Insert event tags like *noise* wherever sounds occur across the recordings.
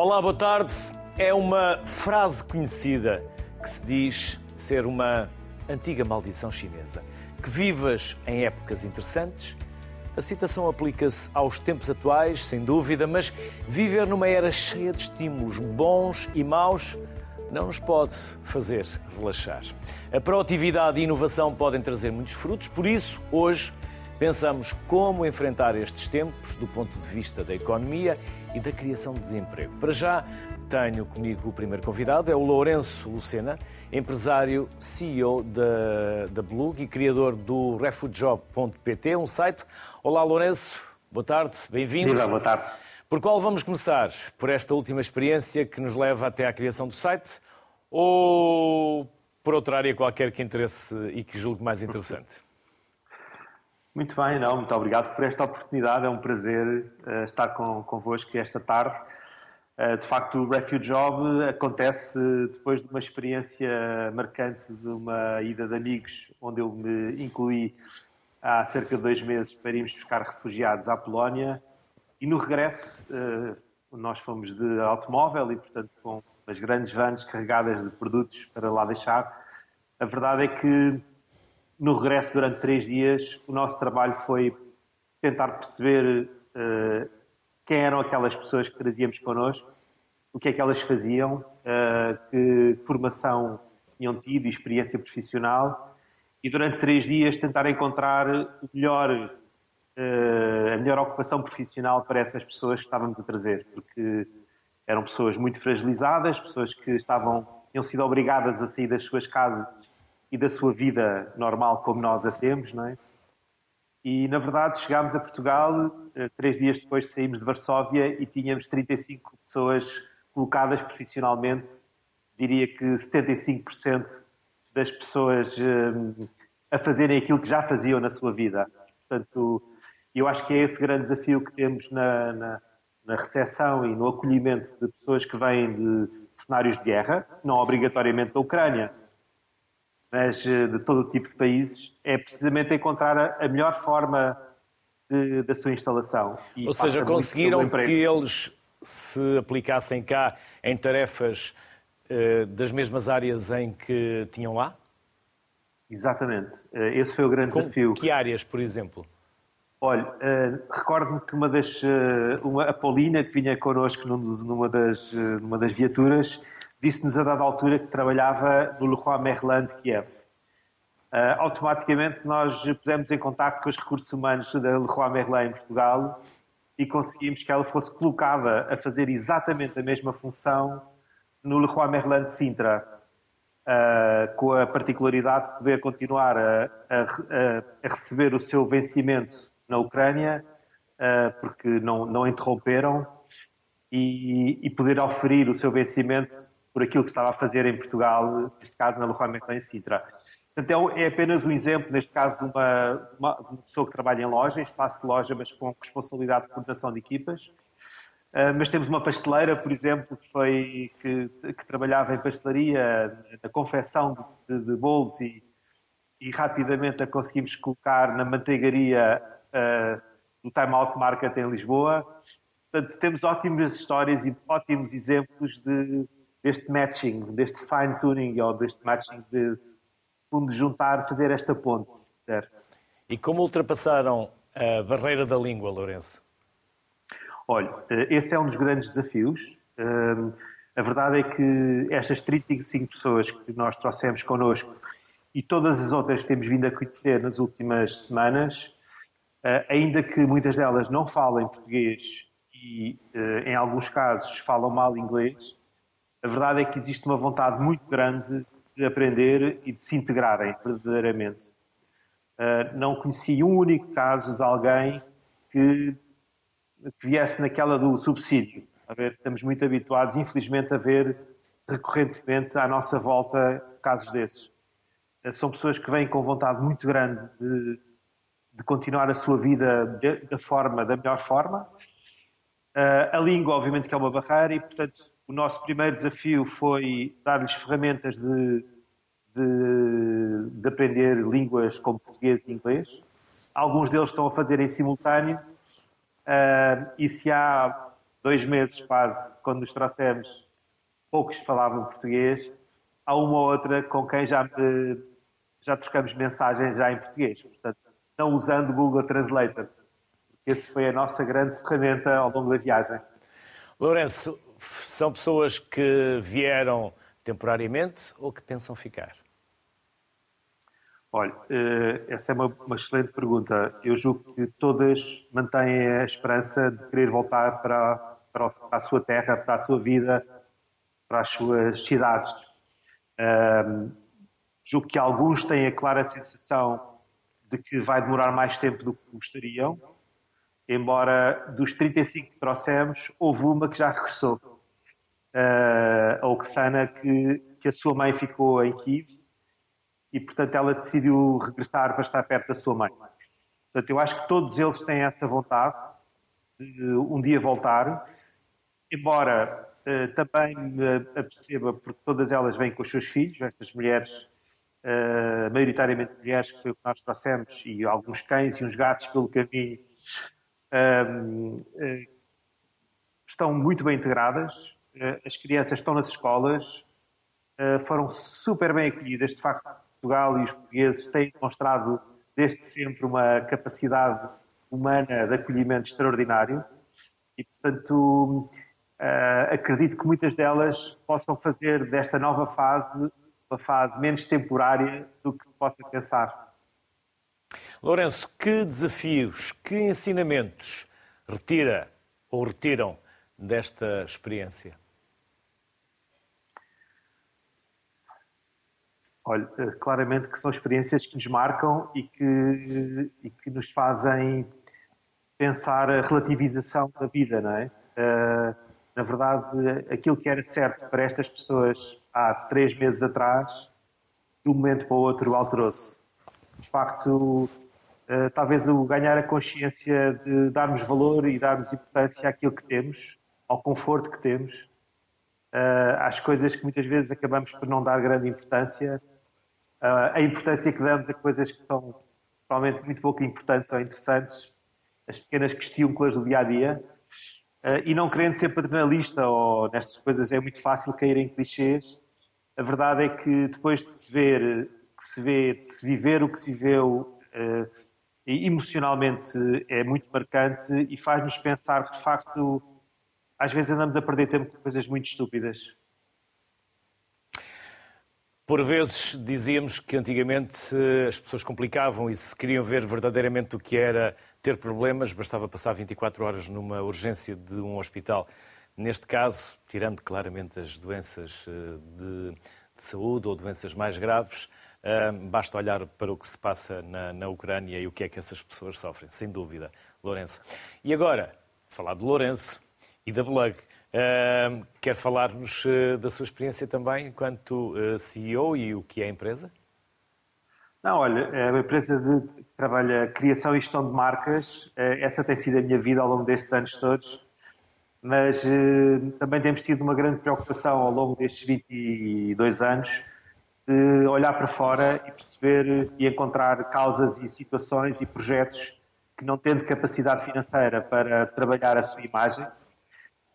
Olá, boa tarde. É uma frase conhecida que se diz ser uma antiga maldição chinesa. Que vivas em épocas interessantes. A citação aplica-se aos tempos atuais, sem dúvida, mas viver numa era cheia de estímulos bons e maus não nos pode fazer relaxar. A proatividade e a inovação podem trazer muitos frutos, por isso, hoje, pensamos como enfrentar estes tempos do ponto de vista da economia e da criação de emprego. Para já, tenho comigo o primeiro convidado, é o Lourenço Lucena, empresário CEO da, da Blug e criador do refugejob.pt, um site. Olá, Lourenço, boa tarde, bem-vindo. Viva, boa tarde. Por qual vamos começar? Por esta última experiência que nos leva até à criação do site ou por outra área qualquer que interesse e que julgue mais interessante? Muito bem, não, muito obrigado por esta oportunidade. É um prazer uh, estar com, convosco esta tarde. Uh, de facto, o Refuge Job acontece depois de uma experiência marcante de uma ida de amigos, onde eu me incluí há cerca de dois meses para irmos buscar refugiados à Polónia. E no regresso, uh, nós fomos de automóvel e, portanto, com as grandes vans carregadas de produtos para lá deixar. A verdade é que no regresso durante três dias, o nosso trabalho foi tentar perceber uh, quem eram aquelas pessoas que trazíamos connosco, o que é que elas faziam, uh, que formação tinham tido e experiência profissional, e durante três dias tentar encontrar melhor, uh, a melhor ocupação profissional para essas pessoas que estávamos a trazer, porque eram pessoas muito fragilizadas, pessoas que estavam, tinham sido obrigadas a sair das suas casas e da sua vida normal como nós a temos, não é? E, na verdade, chegámos a Portugal, eh, três dias depois saímos de Varsóvia e tínhamos 35 pessoas colocadas profissionalmente, diria que 75% das pessoas eh, a fazerem aquilo que já faziam na sua vida. Portanto, eu acho que é esse grande desafio que temos na, na, na recepção e no acolhimento de pessoas que vêm de cenários de guerra, não obrigatoriamente da Ucrânia, mas eh, de todo o tipo de países, é precisamente encontrar a melhor forma de, da sua instalação. E Ou seja, conseguiram que eles se aplicassem cá em tarefas uh, das mesmas áreas em que tinham lá? Exatamente. Uh, esse foi o grande Com desafio. Que áreas, por exemplo? Olha, uh, recordo-me que uma das. uma, a Paulina, que vinha connosco numa das, numa das viaturas, disse-nos a dada altura que trabalhava no Leroy Merlin de Kiev. Uh, automaticamente nós pusemos em contato com os recursos humanos da Leroy Merlin em Portugal e conseguimos que ela fosse colocada a fazer exatamente a mesma função no Leroy Merlin de Sintra, uh, com a particularidade de poder continuar a, a, a receber o seu vencimento na Ucrânia, uh, porque não, não interromperam, e, e poder oferir o seu vencimento por aquilo que estava a fazer em Portugal, neste caso na Leroy Merlin em Sintra. Portanto, é, é apenas um exemplo, neste caso, de uma, uma, pessoa que trabalha em loja, em espaço de loja, mas com responsabilidade de coordenação de equipas. Uh, mas temos uma pasteleira, por exemplo, que, foi, que, que trabalhava em pastelaria, na confecção de, de bolos e, e, rapidamente a conseguimos colocar na manteigaria uh, do Time Out Market em Lisboa. Portanto, temos ótimas histórias e ótimos exemplos de, deste matching, deste fine tuning ou deste matching de fundo juntar, fazer esta ponte. E como ultrapassaram a barreira da língua, Lourenço? Olha, eh, esse é um dos grandes desafios. Ehm, a verdade é que estas 35 pessoas que nós trouxemos connosco e todas as outras que temos vindo a conhecer nas últimas semanas, eh, ainda que muitas delas não falem português e, eh, em alguns casos, falam mal inglês, a verdade é que existe uma vontade muito grande de aprender e de se integrarem verdadeiramente. Uh, não conheci um único caso de alguém que, que viesse naquela do subsídio. A ver, estamos muito habituados, infelizmente, a ver recorrentemente à nossa volta casos desses. Uh, são pessoas que vêm com vontade muito grande de, de continuar a sua vida da forma, da melhor forma. Uh, a língua, obviamente, que é uma barreira e, portanto, o nosso primeiro desafio foi dar-lhes ferramentas de, de, de, aprender línguas como português e inglês. Alguns deles estão a fazer em simultâneo. Uh, e se há dois meses quase, quando nos trouxemos, poucos falavam português. Há uma ou outra com quem já, me, já trocamos mensagens já em português. Portanto, não usando o Google Translator. Essa foi a nossa grande ferramenta ao longo da viagem. Lourenço, são pessoas que vieram temporariamente ou que pensam ficar? Olha, eh, essa é uma, uma, excelente pergunta. Eu julgo que todas mantêm a esperança de querer voltar para, para, a sua terra, para a sua vida, para as suas cidades. Um, julgo que alguns têm a clara sensação de que vai demorar mais tempo do que gostariam, embora dos 35 que trouxemos, houve uma que já regressou, uh, a Oksana, que, que a sua mãe ficou em Kiev e, portanto, ela decidiu regressar para estar perto da sua mãe. Portanto, eu acho que todos eles têm essa vontade de um dia voltar, embora uh, também uh, perceba, porque todas elas vêm com os seus filhos, estas mulheres, uh, maioritariamente mulheres, que foi o que nós trouxemos, e alguns cães e uns gatos pelo caminho, estão muito bem integradas, as crianças estão nas escolas, foram super bem acolhidas, de facto, Portugal e os portugueses têm demonstrado desde sempre uma capacidade humana de acolhimento extraordinário e, portanto, acredito que muitas delas possam fazer desta nova fase uma fase menos temporária do que se possa pensar. Lourenço, que desafios, que ensinamentos retira ou retiram desta experiência? Olha, eh, claramente que são experiências que nos marcam e que, e que nos fazem pensar a relativização da vida, não é? Uh, na verdade, aquilo que era certo para estas pessoas há três meses atrás, de um momento para o outro alterou-se. De facto, uh, talvez o ganhar a consciência de darmos valor e darmos importância àquilo que temos, ao conforto que temos, uh, às coisas que muitas vezes acabamos por não dar grande importância, uh, a importância que damos a coisas que são provavelmente muito pouco importantes ou interessantes, as pequenas questões do dia a dia, e não querendo ser paternalista ou nestas coisas é muito fácil cair em clichês. A verdade é que depois de se ver, que se vê, de se viver o que se viveu emocionalmente é muito marcante e faz-nos pensar que de facto às vezes andamos a perder tempo com coisas muito estúpidas. Por vezes dizíamos que antigamente eh, as pessoas complicavam e se queriam ver verdadeiramente o que era ter problemas, bastava passar 24 horas numa urgência de um hospital. Neste caso, tirando claramente as doenças eh, de, de saúde ou doenças mais graves, basta olhar para o que se passa na, na Ucrânia e o que é que essas pessoas sofrem, sem dúvida, Lourenço. E agora, falar de Lourenço e da Blug. Uh, quer falar-nos uh, da sua experiência também enquanto uh, CEO e o que é a empresa? Não, olha, é uma empresa de, que trabalha criação e gestão de marcas. Eh, essa tem sido a minha vida ao longo destes anos todos. Mas eh, também temos tido uma grande preocupação ao longo destes 22 anos de olhar para fora e perceber e encontrar causas e situações e projetos que não tendo capacidade financeira para trabalhar a sua imagem,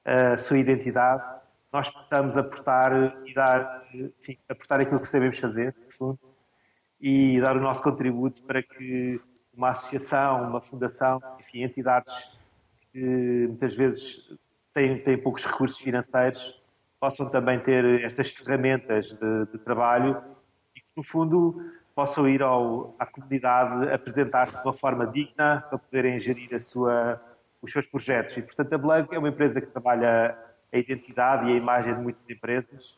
a sua identidade, nós possamos aportar e dar, enfim, aportar aquilo que sabemos fazer, no fundo, e dar o nosso contributo para que uma associação, uma fundação, enfim, entidades que muitas vezes têm, têm poucos recursos financeiros, possam também ter estas ferramentas de, de trabalho e que, no fundo, possam ir ao, à comunidade apresentar-se de uma forma digna para poderem gerir sua, os seus projetos. E, portanto, a Blanc é uma empresa que trabalha a identidade e a imagem de muitas empresas,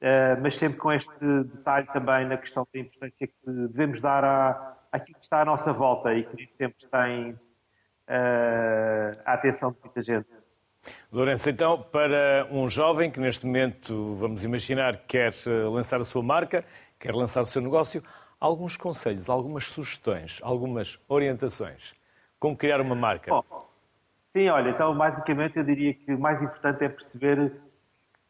eh, mas sempre com este detalhe também na questão da importância que devemos dar à, àquilo que está à nossa volta e que nem sempre tem uh, a atenção de muita gente. Lourenço, então, para um jovem que neste momento, vamos imaginar, quer eh, lançar a sua marca, quer lançar o seu negócio, alguns conselhos, algumas sugestões, algumas orientações. Como criar uma marca? Sim, olha, então basicamente eu diria que o mais importante é perceber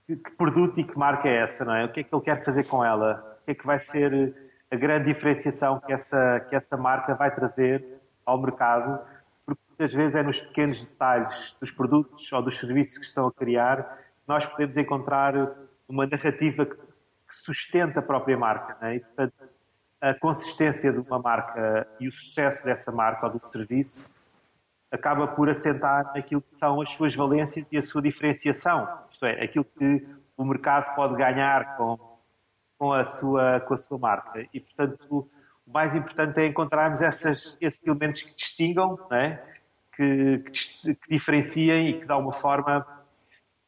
que, que, produto e que marca é essa, não é? O que é que ele quer fazer com ela? O que é que vai ser a grande diferenciação que essa, que essa marca vai trazer ao mercado? Muitas vezes é nos pequenos detalhes dos produtos ou dos serviços que estão a criar nós podemos encontrar uma narrativa que, sustenta a própria marca. Né? E, portanto, a consistência de uma marca e o sucesso dessa marca ou do serviço acaba por assentar naquilo que são as suas valências e a sua diferenciação. Isto é, aquilo que o mercado pode ganhar com, com, a, sua, com a sua marca. E, portanto, o mais importante é encontrarmos essas, esses elementos que distingam, é? Que, que, diferenciem e que, de alguma forma,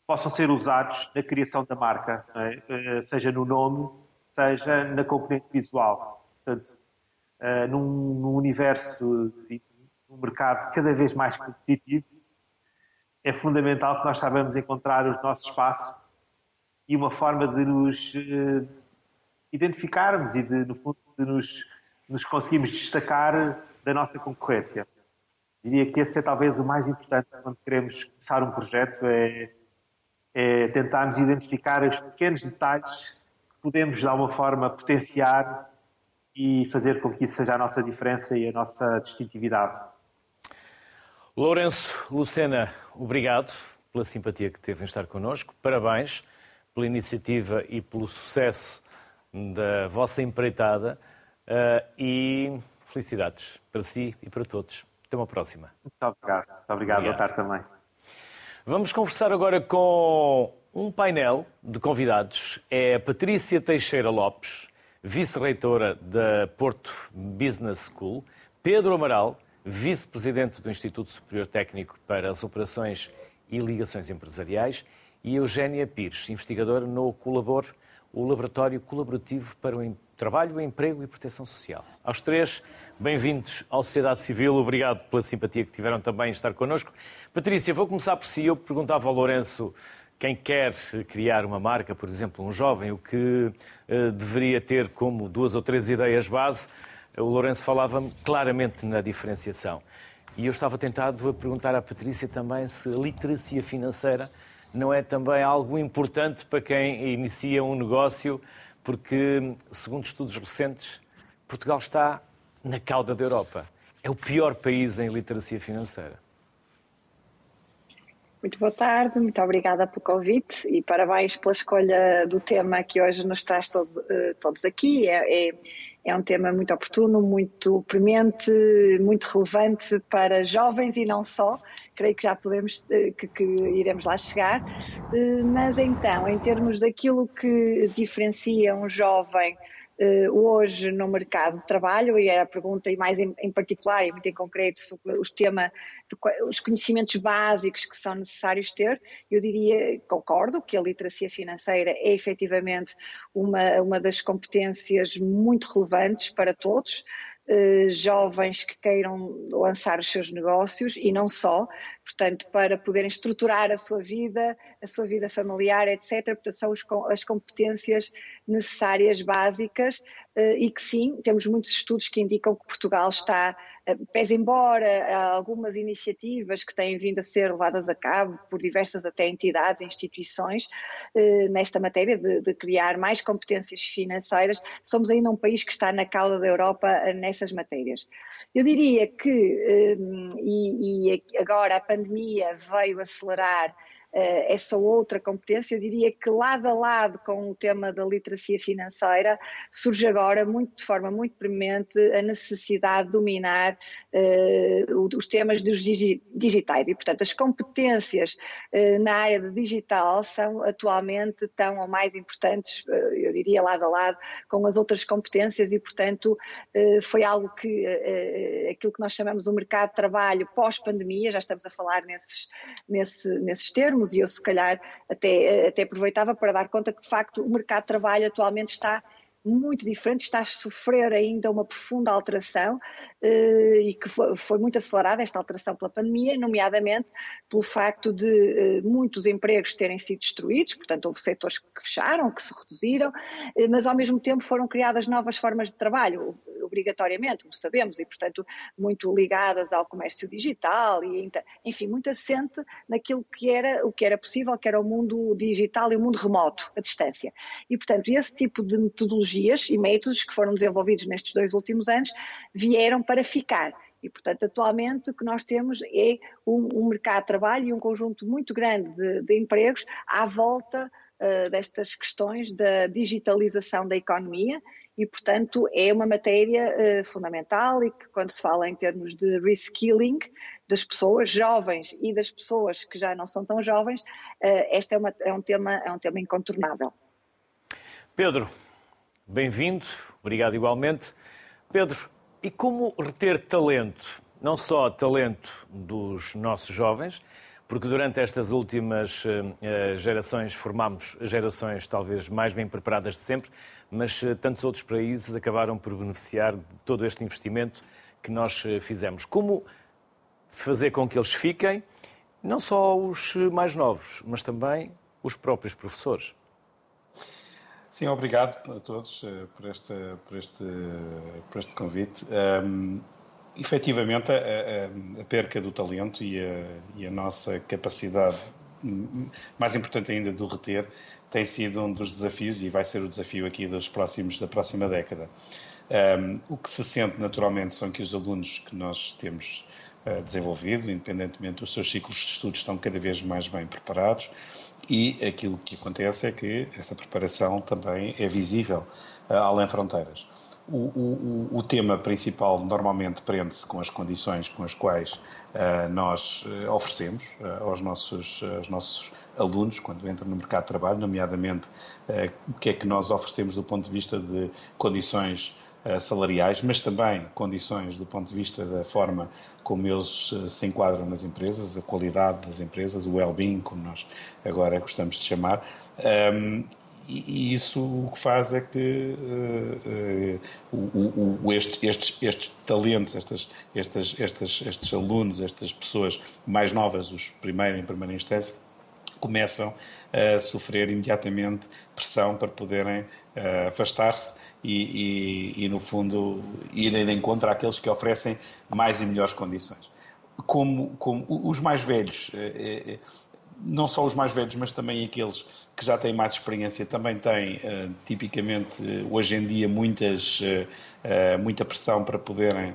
possam ser usados na criação da marca, é? Eh, seja no nome, seja na componente visual. Portanto, uh, num, num universo, num mercado cada vez mais competitivo, é fundamental que nós saibamos encontrar o nosso espaço e uma forma de nos uh, identificarmos e de, no fundo, de nos nos conseguimos destacar da nossa concorrência. Diria que esse é talvez o mais importante quando queremos começar um projeto, é, é tentarmos identificar os pequenos detalhes que podemos, de alguma forma, potenciar e fazer com que isso seja a nossa diferença e a nossa distintividade. Lourenço Lucena, obrigado pela simpatia que teve em estar connosco. Parabéns pela iniciativa e pelo sucesso da vossa empreitada. Uh, e felicidades para si e para todos. Até uma próxima. Muito obrigado. Muito obrigado. obrigado. Boa tarde também. Vamos conversar agora com um painel de convidados. É Patrícia Teixeira Lopes, vice-reitora da Porto Business School, Pedro Amaral, vice-presidente do Instituto Superior Técnico para as Operações e Ligações Empresariais, e Eugénia Pires, investigadora no Colabor, o Laboratório Colaborativo para o Trabalho, Emprego e Proteção Social. Aos três, bem-vindos à Sociedade Civil. Obrigado pela simpatia que tiveram também em estar connosco. Patrícia, vou começar por si. Eu perguntava ao Lourenço quem quer criar uma marca, por exemplo, um jovem, o que uh, deveria ter como duas ou três ideias base. O Lourenço falava claramente na diferenciação. E eu estava tentado a perguntar à Patrícia também se a literacia financeira não é também algo importante para quem inicia um negócio porque, segundo estudos recentes, Portugal está na cauda da Europa. É o pior país em literacia financeira. Muito boa tarde, muito obrigada pelo convite e parabéns pela escolha do tema que hoje nos traz todos, eh, todos aqui. É, é, é um tema muito oportuno, muito premente, muito relevante para jovens e não só. Creio que já podemos, eh, que, que iremos lá chegar. Eh, mas então, em termos daquilo que diferencia um jovem hoje no mercado de trabalho, e era a pergunta, e mais em, em particular e muito em concreto, sobre o tema, de, os conhecimentos básicos que são necessários ter, eu diria, concordo, que a literacia financeira é efetivamente uma, uma das competências muito relevantes para todos, eh, jovens que queiram lançar os seus negócios e não só, portanto, para poderem estruturar a sua vida, a sua vida familiar, etc. Portanto, são as competências necessárias, básicas, eh, e que sim, temos muitos estudos que indicam que Portugal está eh, pese embora algumas iniciativas que têm vindo a ser levadas a cabo por diversas até entidades instituições eh, nesta matéria de, de, criar mais competências financeiras, somos ainda um país que está na cauda da Europa nessas matérias. Eu diria que, e, e agora a pandemia veio acelerar essa outra competência, eu diria que lado a lado com o tema da literacia financeira, surge agora muito, de forma muito premente a necessidade de dominar uh, os temas dos digitais. E, portanto, as competências uh, na área de digital são atualmente tão ou mais importantes, uh, eu diria lado a lado com as outras competências. E, portanto, foi algo que aquilo que nós chamamos o mercado de trabalho pós-pandemia, já estamos a falar nesses, nesse, nesses termos, termos, e eu se calhar até, até aproveitava para dar conta que de facto o mercado de trabalho atualmente está muito diferente, está a sofrer ainda uma profunda alteração eh, e que foi, muito acelerada esta alteração pela pandemia, nomeadamente pelo facto de eh, muitos empregos terem sido destruídos, portanto houve setores que fecharam, que se reduziram, eh, mas ao mesmo tempo foram criadas novas formas de trabalho, obrigatoriamente, como sabemos, e portanto muito ligadas ao comércio digital e enfim, muito assente naquilo que era o que era possível, que era o mundo digital e o mundo remoto, a distância. E portanto esse tipo de metodologia metodologias e métodos que foram desenvolvidos nestes dois últimos anos vieram para ficar E, portanto, atualmente o que nós temos é um, um mercado de trabalho e um conjunto muito grande de, de empregos à volta uh, destas questões da digitalização da economia e, portanto, é uma matéria uh, fundamental e que, quando se fala em termos de reskilling das pessoas jovens e das pessoas que já não são tão jovens, uh, este é, uma, é, um tema, é um tema incontornável. Pedro, bem-vindo, obrigado igualmente. Pedro, e como reter talento? Não só talento dos nossos jovens, porque durante estas últimas uh, gerações formámos gerações talvez mais bem preparadas de sempre, mas uh, tantos outros países acabaram por beneficiar de todo este investimento que nós fizemos. Como fazer com que eles fiquem, não só os mais novos, mas também os próprios professores? Sim, obrigado a todos uh, por, este, por, este, por este convite. Um, efetivamente, a, a, perca do talento e a, e a nossa capacidade, mais importante ainda, de reter, tem sido um dos desafios e vai ser o desafio aqui dos próximos, da próxima década. Um, o que se sente naturalmente são que os alunos que nós temos desenvolvido, independentemente dos seus ciclos de estudos, estão cada vez mais bem preparados e aquilo que acontece é que essa preparação também é visível uh, além fronteiras. O, o, o, tema principal normalmente prende-se com as condições com as quais uh, nós uh, oferecemos aos, nossos, aos nossos alunos quando entram no mercado de trabalho, nomeadamente o que é que nós oferecemos do ponto de vista de condições salariais, mas também condições do ponto de vista da forma como eles eh, se enquadram nas empresas, a qualidade das empresas, o well-being, como nós agora gostamos de chamar. Um, e isso o que faz é que uh, uh, o, o, este, estes, estes talentos, estas, estas, estas, estes alunos, estas pessoas mais novas, os primeiros em primeira instância, começam a sofrer imediatamente pressão para poderem afastar-se e, e, e, no fundo, irem de encontro àqueles que oferecem mais e melhores condições. Como, como os mais velhos, eh, eh, não só os mais velhos, mas também aqueles que já têm mais experiência, também têm, eh, tipicamente, hoje em dia, muitas, muita pressão para poderem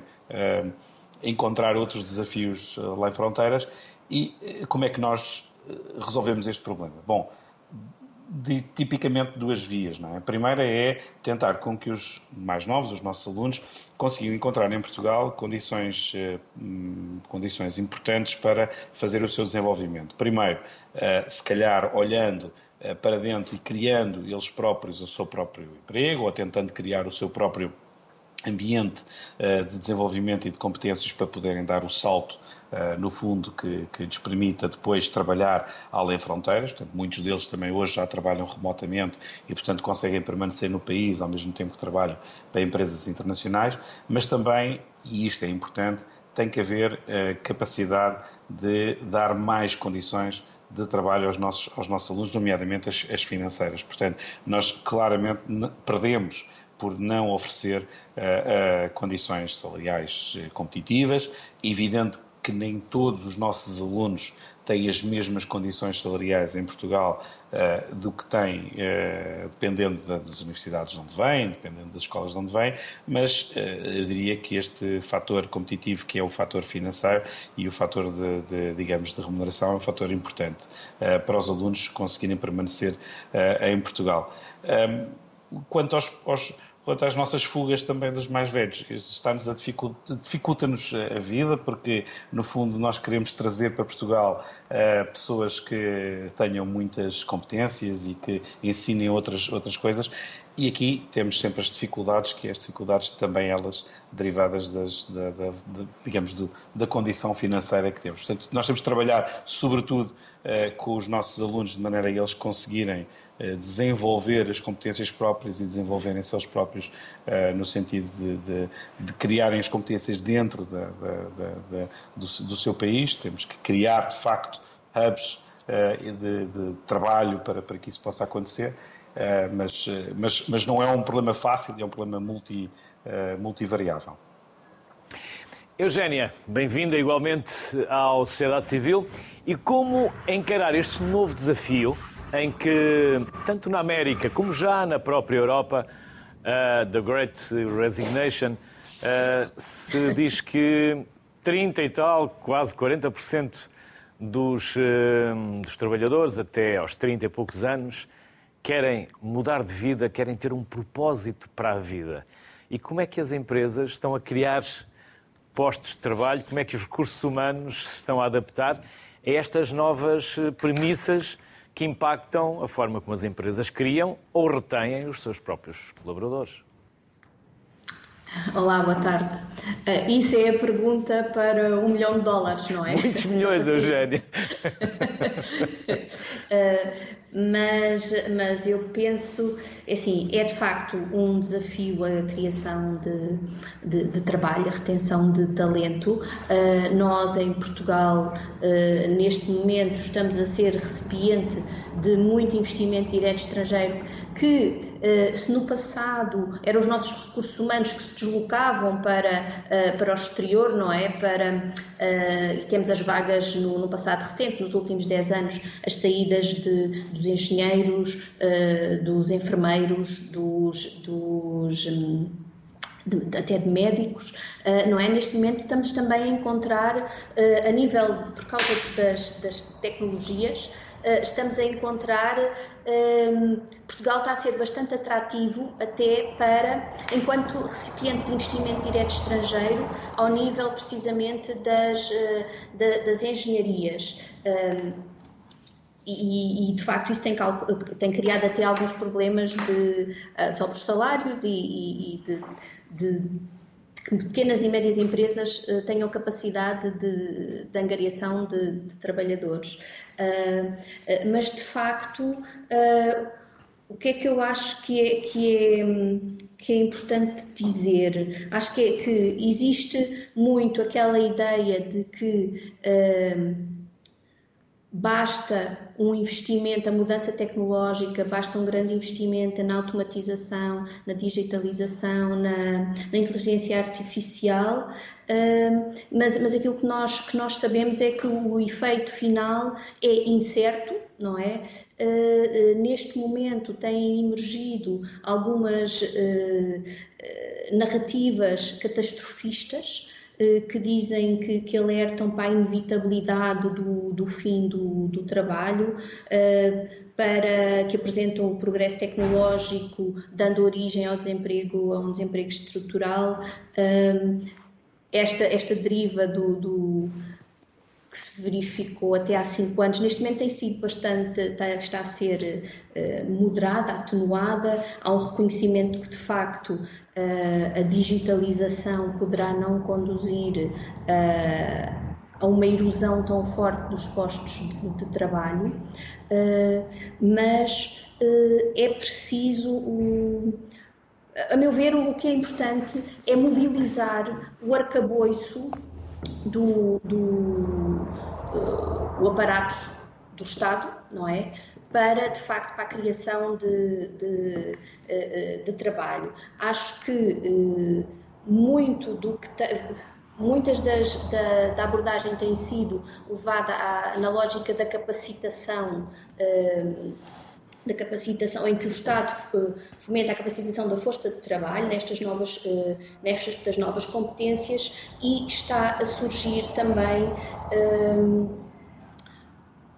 encontrar outros desafios lá em fronteiras. E como é que nós resolvemos este problema? Bom, de tipicamente duas vias. Não é? A primeira é tentar com que os mais novos, os nossos alunos, consigam encontrar em Portugal condições, eh, condições importantes para fazer o seu desenvolvimento. Primeiro, eh, se calhar olhando eh, para dentro e criando eles próprios o seu próprio emprego ou tentando criar o seu próprio ambiente de desenvolvimento e de competências para poderem dar o salto eh, no fundo, que, que lhes permita depois trabalhar além fronteiras. Portanto, muitos deles também hoje já trabalham remotamente e, portanto, conseguem permanecer no país ao mesmo tempo que trabalham para empresas internacionais, mas também, e isto é importante, tem que haver uh, capacidade de dar mais condições de trabalho aos nossos, aos nossos alunos, nomeadamente as, as financeiras. Portanto, nós claramente perdemos por não oferecer uh, uh, condições salariais competitivas. Evidente que nem todos os nossos alunos têm as mesmas condições salariais em Portugal uh, do que têm, uh, dependendo das universidades de onde vêm, dependendo das escolas de onde vêm, mas uh, eu diria que este fator competitivo, que é o fator financeiro e o fator de, de digamos, de remuneração, é um fator importante para os alunos conseguirem permanecer em Portugal. Um, quanto aos, aos quanto às nossas fugas também dos mais velhos. Está-nos a dificulta-nos a vida, porque no fundo nós queremos trazer para Portugal uh, pessoas que tenham muitas competências e que ensinem outras, outras coisas. E aqui temos sempre as dificuldades, que as dificuldades também elas derivadas das, da, da, da, digamos, do, da condição financeira que temos. Portanto, nós temos de trabalhar, sobretudo, uh, com os nossos alunos, de maneira a eles conseguirem desenvolver as competências próprias e desenvolverem-se eles próprios uh, no sentido de, de, de, criarem as competências dentro da, da, da, do, do, seu país. Temos que criar, de facto, hubs uh, de, de, trabalho para, para que isso possa acontecer, mas, mas, mas não é um problema fácil, é um problema multi, multivariável. Eugénia, bem-vinda igualmente à Sociedade Civil. E como encarar este novo desafio em que, tanto na América como já na própria Europa, uh, The Great Resignation, uh, se diz que 30 e tal, quase 40% dos, dos trabalhadores, até aos 30 e poucos anos, querem mudar de vida, querem ter um propósito para a vida. E como é que as empresas estão a criar postos de trabalho, como é que os recursos humanos se estão a adaptar a estas novas premissas que impactam a forma como as empresas criam ou retêm os seus próprios colaboradores? Olá, boa tarde. Uh, isso é a pergunta para um milhão de dólares, não é? Muitos milhões, *laughs* Eugénia. uh, *laughs* mas, mas eu penso, é assim, é de facto um desafio a criação de, de, de trabalho, a retenção de talento. Uh, nós, em Portugal, neste momento, estamos a ser recipiente de muito investimento direto estrangeiro que eh, se no passado eram os nossos recursos humanos que se deslocavam para, eh, para o exterior, não é? Para, eh, temos as vagas no, no, passado recente, nos últimos 10 anos, as saídas de, dos engenheiros, dos enfermeiros, dos, dos hum, de, até de médicos, não é? Neste momento estamos também a encontrar, a nível, por causa das, das tecnologias, estamos a encontrar ehm, Portugal está a ser bastante atrativo até para, enquanto recipiente de investimento direto estrangeiro, ao nível precisamente das, eh, das engenharias. Ehm, e, e, de facto isso tem, tem, criado até alguns problemas de, uh, sobre os salários e, e de, de, que pequenas e médias empresas tenham capacidade de, de angariação de, de trabalhadores. Uh, mas de facto, uh, o que é que eu acho que é, que é, que é importante dizer? Acho que, é, que existe muito aquela ideia de que basta um investimento, a mudança tecnológica, basta um grande investimento na automatização, na digitalização, na, na inteligência artificial, uh, mas, mas aquilo que nós, que nós sabemos é que o efeito final é incerto, não é? Uh, neste momento têm emergido algumas narrativas catastrofistas que dizem que, que alertam para a inevitabilidade do, do fim do, do trabalho, eh, para que apresentam o progresso tecnológico dando origem ao desemprego, a um desemprego estrutural. Eh, esta, esta deriva do, do que se verificou até há cinco anos, neste momento tem sido bastante, está, a ser uh, moderada, atenuada, há um reconhecimento que de facto uh, a digitalização poderá não conduzir uh, a uma erosão tão forte dos postos de, trabalho, mas é preciso a meu ver, o que é importante é mobilizar o arcabouço do, do uh, o aparato do Estado, não é? Para, de facto, para a criação de, de, uh, de trabalho. Acho que uh, muito do que. Muitas das, da, da, abordagem tem sido levada à, na lógica da capacitação da capacitação, em que o Estado eh, fomenta a capacitação da força de trabalho nestas novas, eh, nestas novas competências e está a surgir também eh,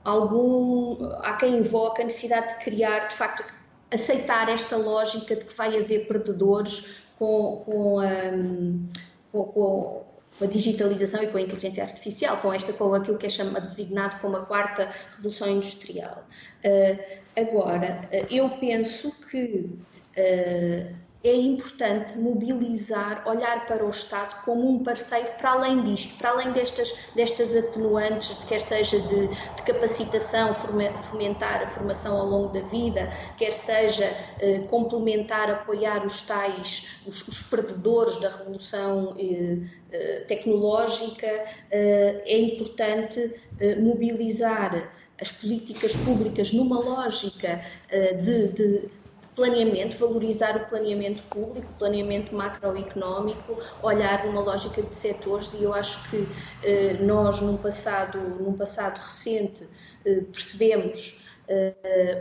algum. Há quem invoca a necessidade de criar, de facto, aceitar esta lógica de que vai haver perdedores com, com, um, com, com com a digitalização e com a inteligência artificial, com esta, com aquilo que é chamado designado como a quarta revolução industrial. Uh, agora, uh, eu penso que uh, é importante mobilizar, olhar para o Estado como um parceiro para além disto, para além destas, destas atenuantes, quer seja de, de capacitação, fomentar a formação ao longo da vida, quer seja eh, complementar, apoiar os tais, os, os perdedores da revolução eh, eh, tecnológica, eh, é importante eh, mobilizar as políticas públicas numa lógica eh, de, de planeamento, valorizar o planeamento público, o planeamento macroeconómico, olhar numa lógica de setores e eu acho que eh, nós num passado, num passado recente eh, percebemos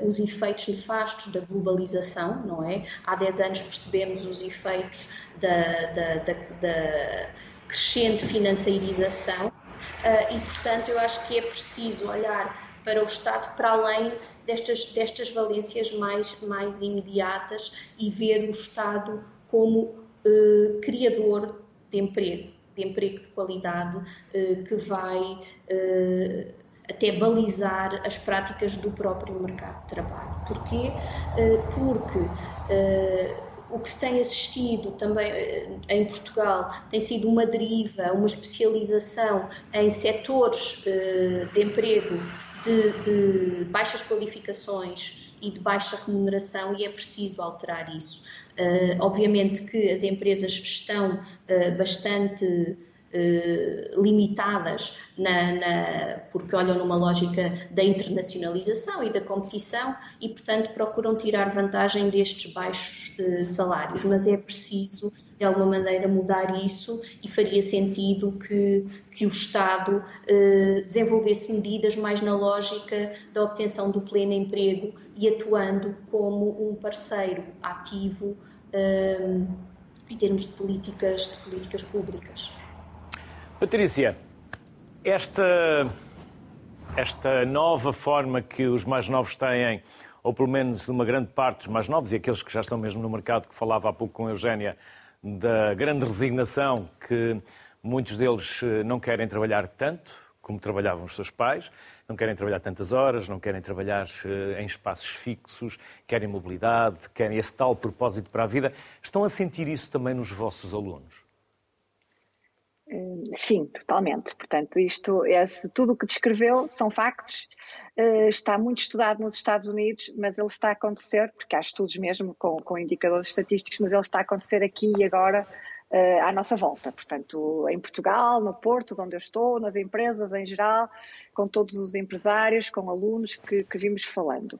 os efeitos nefastos da globalização, não é? Há 10 anos percebemos os efeitos da, da, da, da crescente financeirização e, portanto, eu acho que é preciso olhar para o Estado para além destas, destas valências mais, mais imediatas e ver o Estado como uh, criador de emprego, de emprego de qualidade, uh, que vai uh, até balizar as práticas do próprio mercado de trabalho. Porquê? Porque o que se tem assistido também em Portugal tem sido uma deriva, uma especialização em setores de emprego de, de baixas qualificações e de baixa remuneração e é preciso alterar isso. Uh, obviamente que as empresas estão uh, bastante limitadas na, na, porque olham numa lógica da internacionalização e da competição e, portanto, procuram tirar vantagem destes baixos salários, mas é preciso de alguma maneira mudar isso e faria sentido que, que o Estado eh, desenvolvesse medidas mais na lógica da obtenção do pleno emprego e atuando como um parceiro ativo eh, em termos de políticas, de políticas públicas. Patrícia, esta, esta nova forma que os mais novos têm, ou pelo menos uma grande parte dos mais novos e aqueles que já estão mesmo no mercado, que falava há pouco com a Eugénia, da grande resignação que muitos deles eh, não querem trabalhar tanto como trabalhavam os seus pais, não querem trabalhar tantas horas, não querem trabalhar eh, em espaços fixos, querem mobilidade, querem esse tal propósito para a vida. Estão a sentir isso também nos vossos alunos? Hum, sim, totalmente. Portanto, isto, esse, tudo o que descreveu são factos. Uh, está muito estudado nos Estados Unidos, mas ele está a acontecer, porque há estudos mesmo com, com indicadores estatísticos, mas ele está a acontecer aqui e agora uh, à nossa volta. Portanto, em Portugal, no Porto, onde eu estou, nas empresas em geral, com todos os empresários, com alunos que, que vimos falando.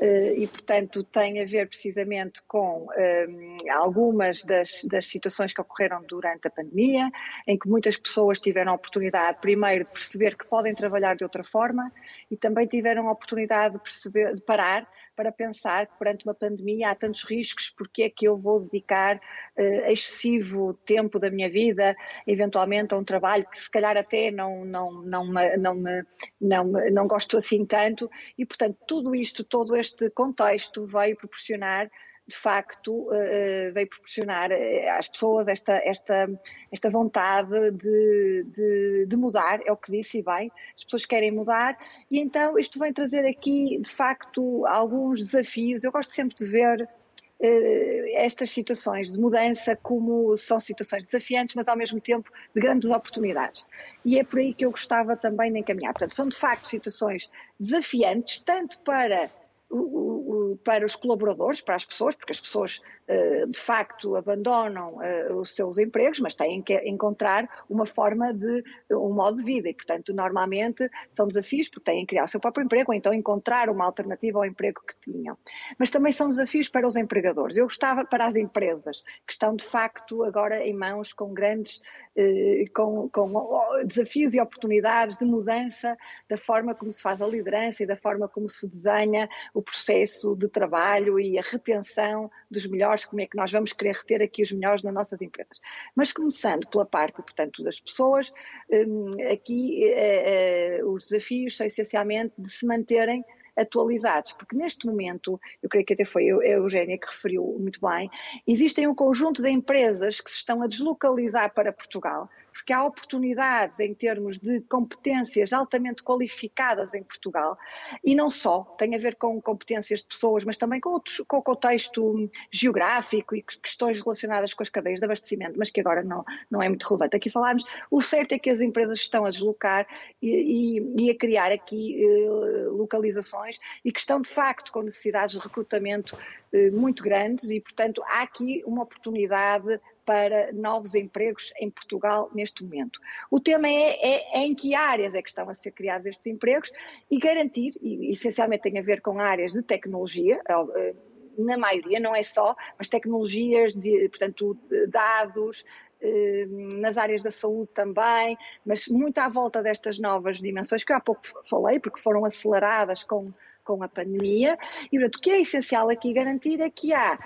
Uh, e, portanto, tem a ver precisamente com uh, algumas das, das situações que ocorreram durante a pandemia, em que muitas pessoas tiveram a oportunidade, primeiro, de perceber que podem trabalhar de outra forma e também tiveram a oportunidade de, perceber, de parar para pensar que perante uma pandemia há tantos riscos, porque é que eu vou dedicar uh, excessivo tempo da minha vida, eventualmente, a um trabalho que se calhar até não, não, não, me, não, me, não, não gosto assim tanto, e portanto tudo isto, todo este contexto veio proporcionar de facto uh, veio proporcionar eh, às pessoas esta, esta, esta vontade de, de, de, mudar, é o que disse e bem, as pessoas querem mudar e então isto vem trazer aqui de facto alguns desafios, eu gosto sempre de ver estas situações de mudança como são situações desafiantes, mas ao mesmo tempo de grandes oportunidades. E é por aí que eu gostava também de encaminhar. Portanto, são de facto situações desafiantes, tanto para para os colaboradores, para as pessoas, porque as pessoas eh, de facto abandonam eh, os seus empregos, mas têm que encontrar uma forma de, um modo de vida e, portanto, normalmente são desafios porque têm que criar o seu próprio emprego ou então encontrar uma alternativa ao emprego que tinham. Mas também são desafios para os empregadores. Eu gostava para as empresas que estão de facto agora em mãos com grandes eh, com, com desafios e oportunidades de mudança da forma como se faz a liderança e da forma como se desenha o processo de trabalho e a retenção dos melhores como é que nós vamos querer reter aqui os melhores nas nossas empresas. Mas começando pela parte, portanto, das pessoas, hum, aqui eh, eh, os desafios são essencialmente de se manterem atualizados, porque neste momento, eu creio que até foi a Eugénia que referiu muito bem, existem um conjunto de empresas que se estão a deslocalizar para Portugal, porque há oportunidades em termos de competências altamente qualificadas em Portugal e não só, tem a ver com competências de pessoas, mas também com, outros, com o contexto geográfico e questões relacionadas com as cadeias de abastecimento, mas que agora não, não é muito relevante. Aqui falarmos, o certo é que as empresas estão a deslocar e, e, e a criar aqui uh, localizações e que estão de facto com necessidades de recrutamento uh, muito grandes e, portanto, há aqui uma oportunidade para novos empregos em Portugal neste momento. O tema é, é, é, em que áreas é que estão a ser criados estes empregos e garantir, e essencialmente tem a ver com áreas de tecnologia, eh, na maioria, não é só, mas tecnologias, de, portanto, dados, eh, nas áreas da saúde também, mas muito à volta destas novas dimensões que eu há pouco falei, porque foram aceleradas com, com a pandemia. E, portanto, o que é essencial aqui garantir é que há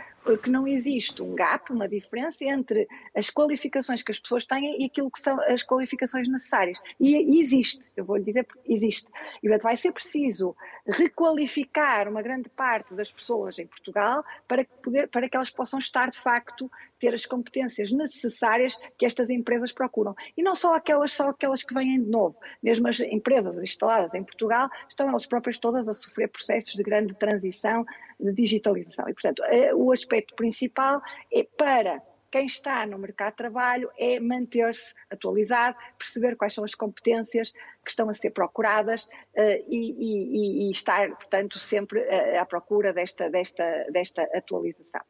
que não existe um gap, uma diferença entre as qualificações que as pessoas têm e aquilo que são as qualificações necessárias. E, existe, eu vou lhe dizer, existe. E portanto, vai ser preciso requalificar uma grande parte das pessoas em Portugal para que, poder, para que elas possam estar, de facto, ter as competências necessárias que estas empresas procuram. E não só aquelas, só aquelas que vêm de novo. Mesmo as empresas instaladas em Portugal estão elas próprias todas a sofrer processos de grande transição, de digitalização. E, portanto, eh, o aspecto principal é para quem está no mercado de trabalho é manter-se atualizado, perceber quais são as competências que estão a ser procuradas uh, e, e, e, estar, portanto, sempre uh, à procura desta, desta, desta atualização.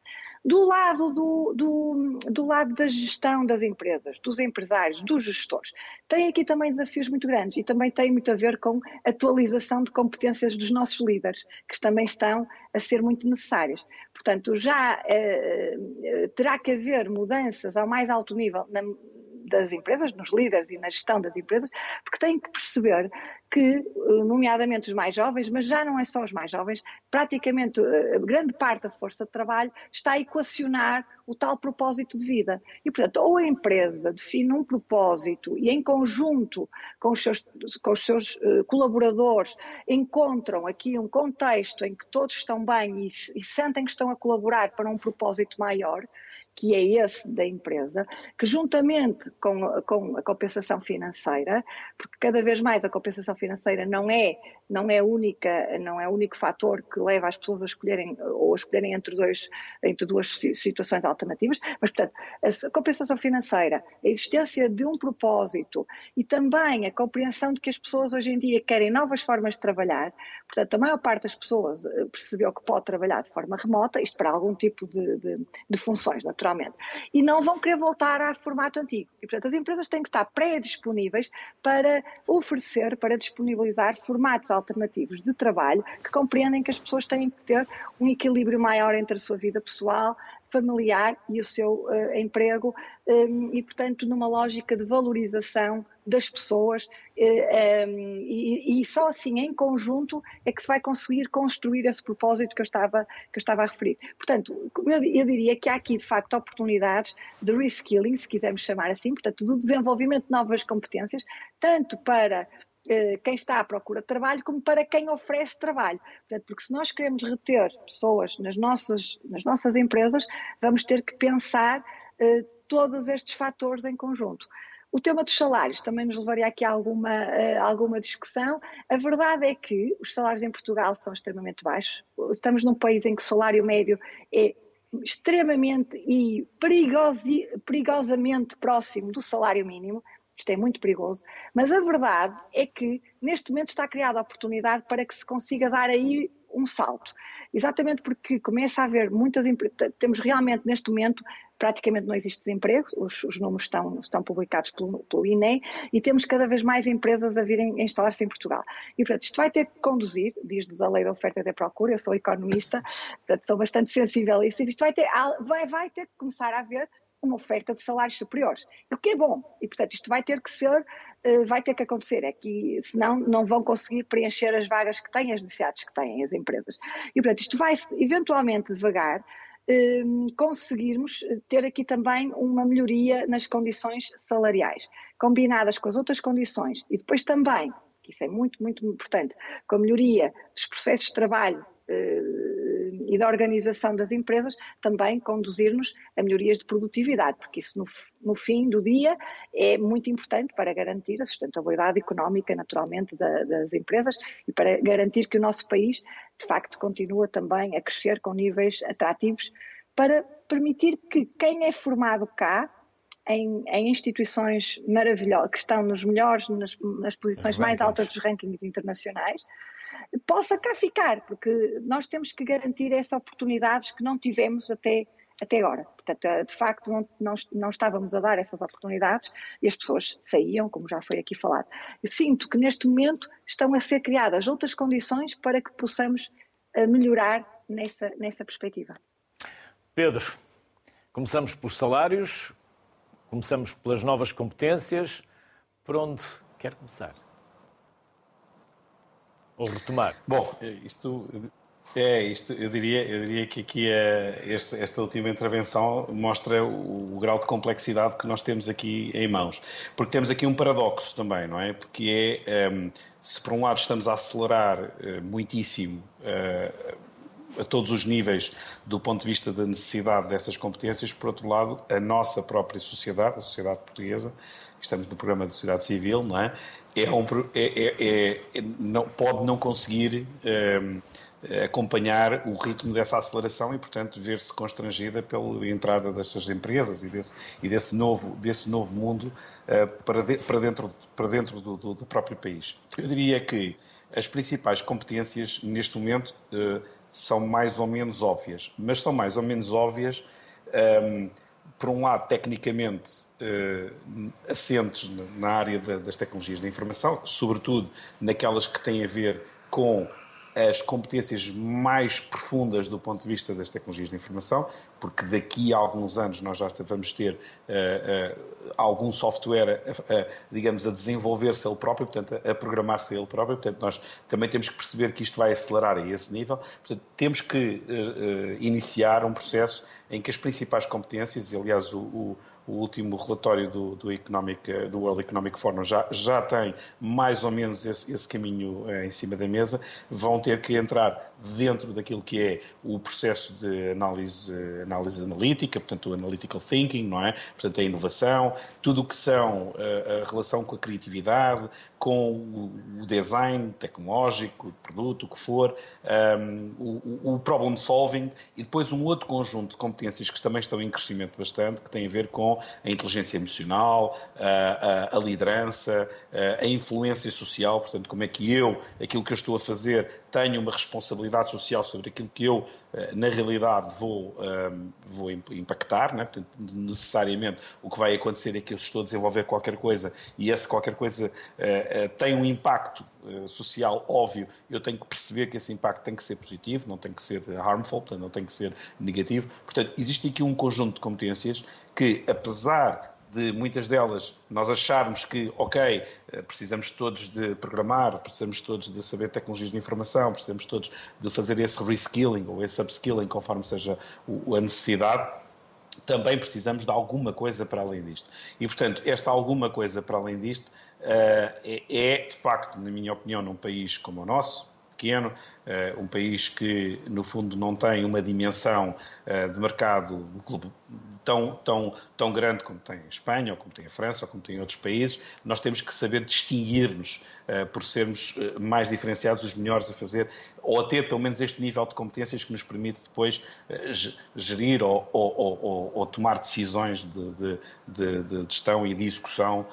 Do lado, do, do, do, lado da gestão das empresas, dos empresários, dos gestores, tem aqui também desafios muito grandes e também tem muito a ver com atualização de competências dos nossos líderes, que também estão a ser muito necessárias. Portanto, já uh, terá que haver mudanças ao mais alto nível na, das empresas, nos líderes e na gestão das empresas, porque têm que perceber que, eh, nomeadamente os mais jovens, mas já não é só os mais jovens, praticamente eh, grande parte da força de trabalho está a equacionar o tal propósito de vida. E, portanto, ou a empresa define um propósito e, em conjunto com os seus, com os seus uh, colaboradores, encontram aqui um contexto em que todos estão bem e, e sentem que estão a colaborar para um propósito maior, que é esse da empresa, que juntamente com, com, a compensação financeira, porque cada vez mais a compensação financeira não é não é única, não é o único fator que leva as pessoas a escolherem ou a escolherem entre dois entre duas situações alternativas, mas portanto a compensação financeira, a existência de um propósito e também a compreensão de que as pessoas hoje em dia querem novas formas de trabalhar, portanto a maior parte das pessoas eh, percebeu que pode trabalhar de forma remota, isto para algum tipo de, de, de funções, naturalmente, e não vão querer voltar a formato antigo. E portanto as empresas têm que estar pré-disponíveis para oferecer, para disponibilizar formatos alternativos de trabalho que compreendem que as pessoas têm que ter um equilíbrio maior entre a sua vida pessoal, familiar e o seu uh, emprego um, e, portanto, numa lógica de valorização das pessoas um, e, e, só assim em conjunto é que se vai conseguir construir esse propósito que eu estava, que eu estava a referir. Portanto, eu, eu diria que há aqui de facto oportunidades de reskilling, se quisermos chamar assim, portanto, do desenvolvimento de novas competências, tanto para eh, quem está à procura de trabalho como para quem oferece trabalho. Portanto, porque se nós queremos reter pessoas nas nossas, nas nossas empresas, vamos ter que pensar eh, todos estes fatores em conjunto. O tema dos salários também nos levaria aqui a alguma, uh, alguma discussão. A verdade é que os salários em Portugal são extremamente baixos. Estamos num país em que o salário médio é extremamente e perigosamente próximo do salário mínimo. Isto é muito perigoso. Mas a verdade é que, neste momento, está criada a oportunidade para que se consiga dar aí um salto. Exatamente porque começa a haver muitas empresas. Temos realmente, neste momento, praticamente não existe desemprego, os, os números estão, estão publicados pelo, pelo, INE, e temos cada vez mais empresas a virem a instalar-se em Portugal. E, portanto, isto vai ter que conduzir, diz-nos a lei da oferta e da procura, eu sou economista, portanto, sou bastante sensível a isso, isto vai ter, vai, vai ter que começar a haver uma oferta de salários superiores, o que é bom. E, portanto, isto vai ter que ser, eh, vai ter que acontecer, é que senão não vão conseguir preencher as vagas que têm, as necessidades que têm as empresas. E, portanto, isto vai eventualmente devagar eh, conseguirmos ter aqui também uma melhoria nas condições salariais, combinadas com as outras condições e depois também, que isso é muito, muito importante, com a melhoria dos processos de trabalho eh, e da organização das empresas também conduzir-nos a melhorias de produtividade, porque isso no, no, fim do dia é muito importante para garantir a sustentabilidade económica, naturalmente, da, das empresas e para garantir que o nosso país, de facto, continua também a crescer com níveis atrativos para permitir que quem é formado cá em, em, instituições maravilhosas, que estão nos melhores, nas, nas posições mais altas dos rankings internacionais, possa cá ficar, porque nós temos que garantir essas oportunidades que não tivemos até, até agora. Portanto, eh, de facto, não, não, não, estávamos a dar essas oportunidades e as pessoas saíam, como já foi aqui falado. Eu sinto que neste momento estão a ser criadas outras condições para que possamos eh, melhorar nessa, nessa perspectiva. Pedro, começamos pelos salários, começamos pelas novas competências. Por onde quer começar? Ou retomar? Bom, isto É, isto, eu diria, eu diria que aqui é, esta, esta última intervenção mostra o, o, grau de complexidade que nós temos aqui em mãos. Porque temos aqui um paradoxo também, não é? Porque é, um, se por um lado estamos a acelerar uh, muitíssimo uh, a todos os níveis do ponto de vista da necessidade dessas competências, por outro lado, a nossa própria sociedade, a sociedade portuguesa, estamos no programa de sociedade civil, não é? É um, é, é, é não, pode não conseguir. Um, acompanhar o ritmo dessa aceleração e, portanto, ver-se constrangida pela entrada destas empresas e desse, e desse, novo, desse novo mundo uh, para, de, para, dentro, para dentro do, do, do, próprio país. Eu diria que as principais competências neste momento uh, são mais ou menos óbvias, mas são mais ou menos óbvias, ehm, por um lado, tecnicamente uh, assentes na área das tecnologias da informação, sobretudo naquelas que têm a ver com as competências mais profundas do ponto de vista das tecnologias de informação, porque daqui a alguns anos nós já vamos ter uh, uh, algum software, uh, digamos, a desenvolver-se ele próprio, portanto, a, programar-se ele próprio. Portanto, nós também temos que perceber que isto vai acelerar a esse nível. Portanto, temos que iniciar um processo em que as principais competências, e aliás, o, o o último relatório do, do, Economic, do World Economic Forum já, já tem mais ou menos esse, esse caminho eh, em cima da mesa, vão ter que entrar dentro daquilo que é o processo de análise, análise analítica, portanto o analytical thinking, não é? Portanto a inovação, tudo o que são a, eh, a relação com a criatividade, com o, design tecnológico, o produto, o que for, um, o, o problem solving e depois um outro conjunto de competências que também estão em crescimento bastante, que tem a ver com a inteligência emocional, a, a, a liderança, a influência social, portanto como é que eu, aquilo que eu estou a fazer, tenho uma responsabilidade social sobre aquilo que eu, eh, na realidade, vou, ehm, vou impactar. Né? Portanto, necessariamente, o que vai acontecer é que eu estou a desenvolver qualquer coisa e essa qualquer coisa eh, eh, tem um impacto social óbvio. Eu tenho que perceber que esse impacto tem que ser positivo, não tem que ser harmful, portanto, não tem que ser negativo. Portanto, existe aqui um conjunto de competências que, apesar de muitas delas nós acharmos que, ok, eh, precisamos todos de programar, precisamos todos de saber tecnologias de informação, precisamos todos de fazer esse reskilling ou esse upskilling, conforme seja a necessidade, também precisamos de alguma coisa para além disto. E, portanto, esta alguma coisa para além disto eh, é, é, de facto, na minha opinião, num país como o nosso, pequeno, eh, um país que, no fundo, não tem uma dimensão eh, de mercado tão, tão, tão grande como tem a Espanha, ou como tem a França, ou como tem outros países, nós temos que saber distinguir-nos eh, por sermos mais diferenciados, os melhores a fazer, ou a ter pelo menos este nível de competências que nos permite depois gerir ou, ou, ou, ou tomar decisões de, de, de, de, gestão e de execução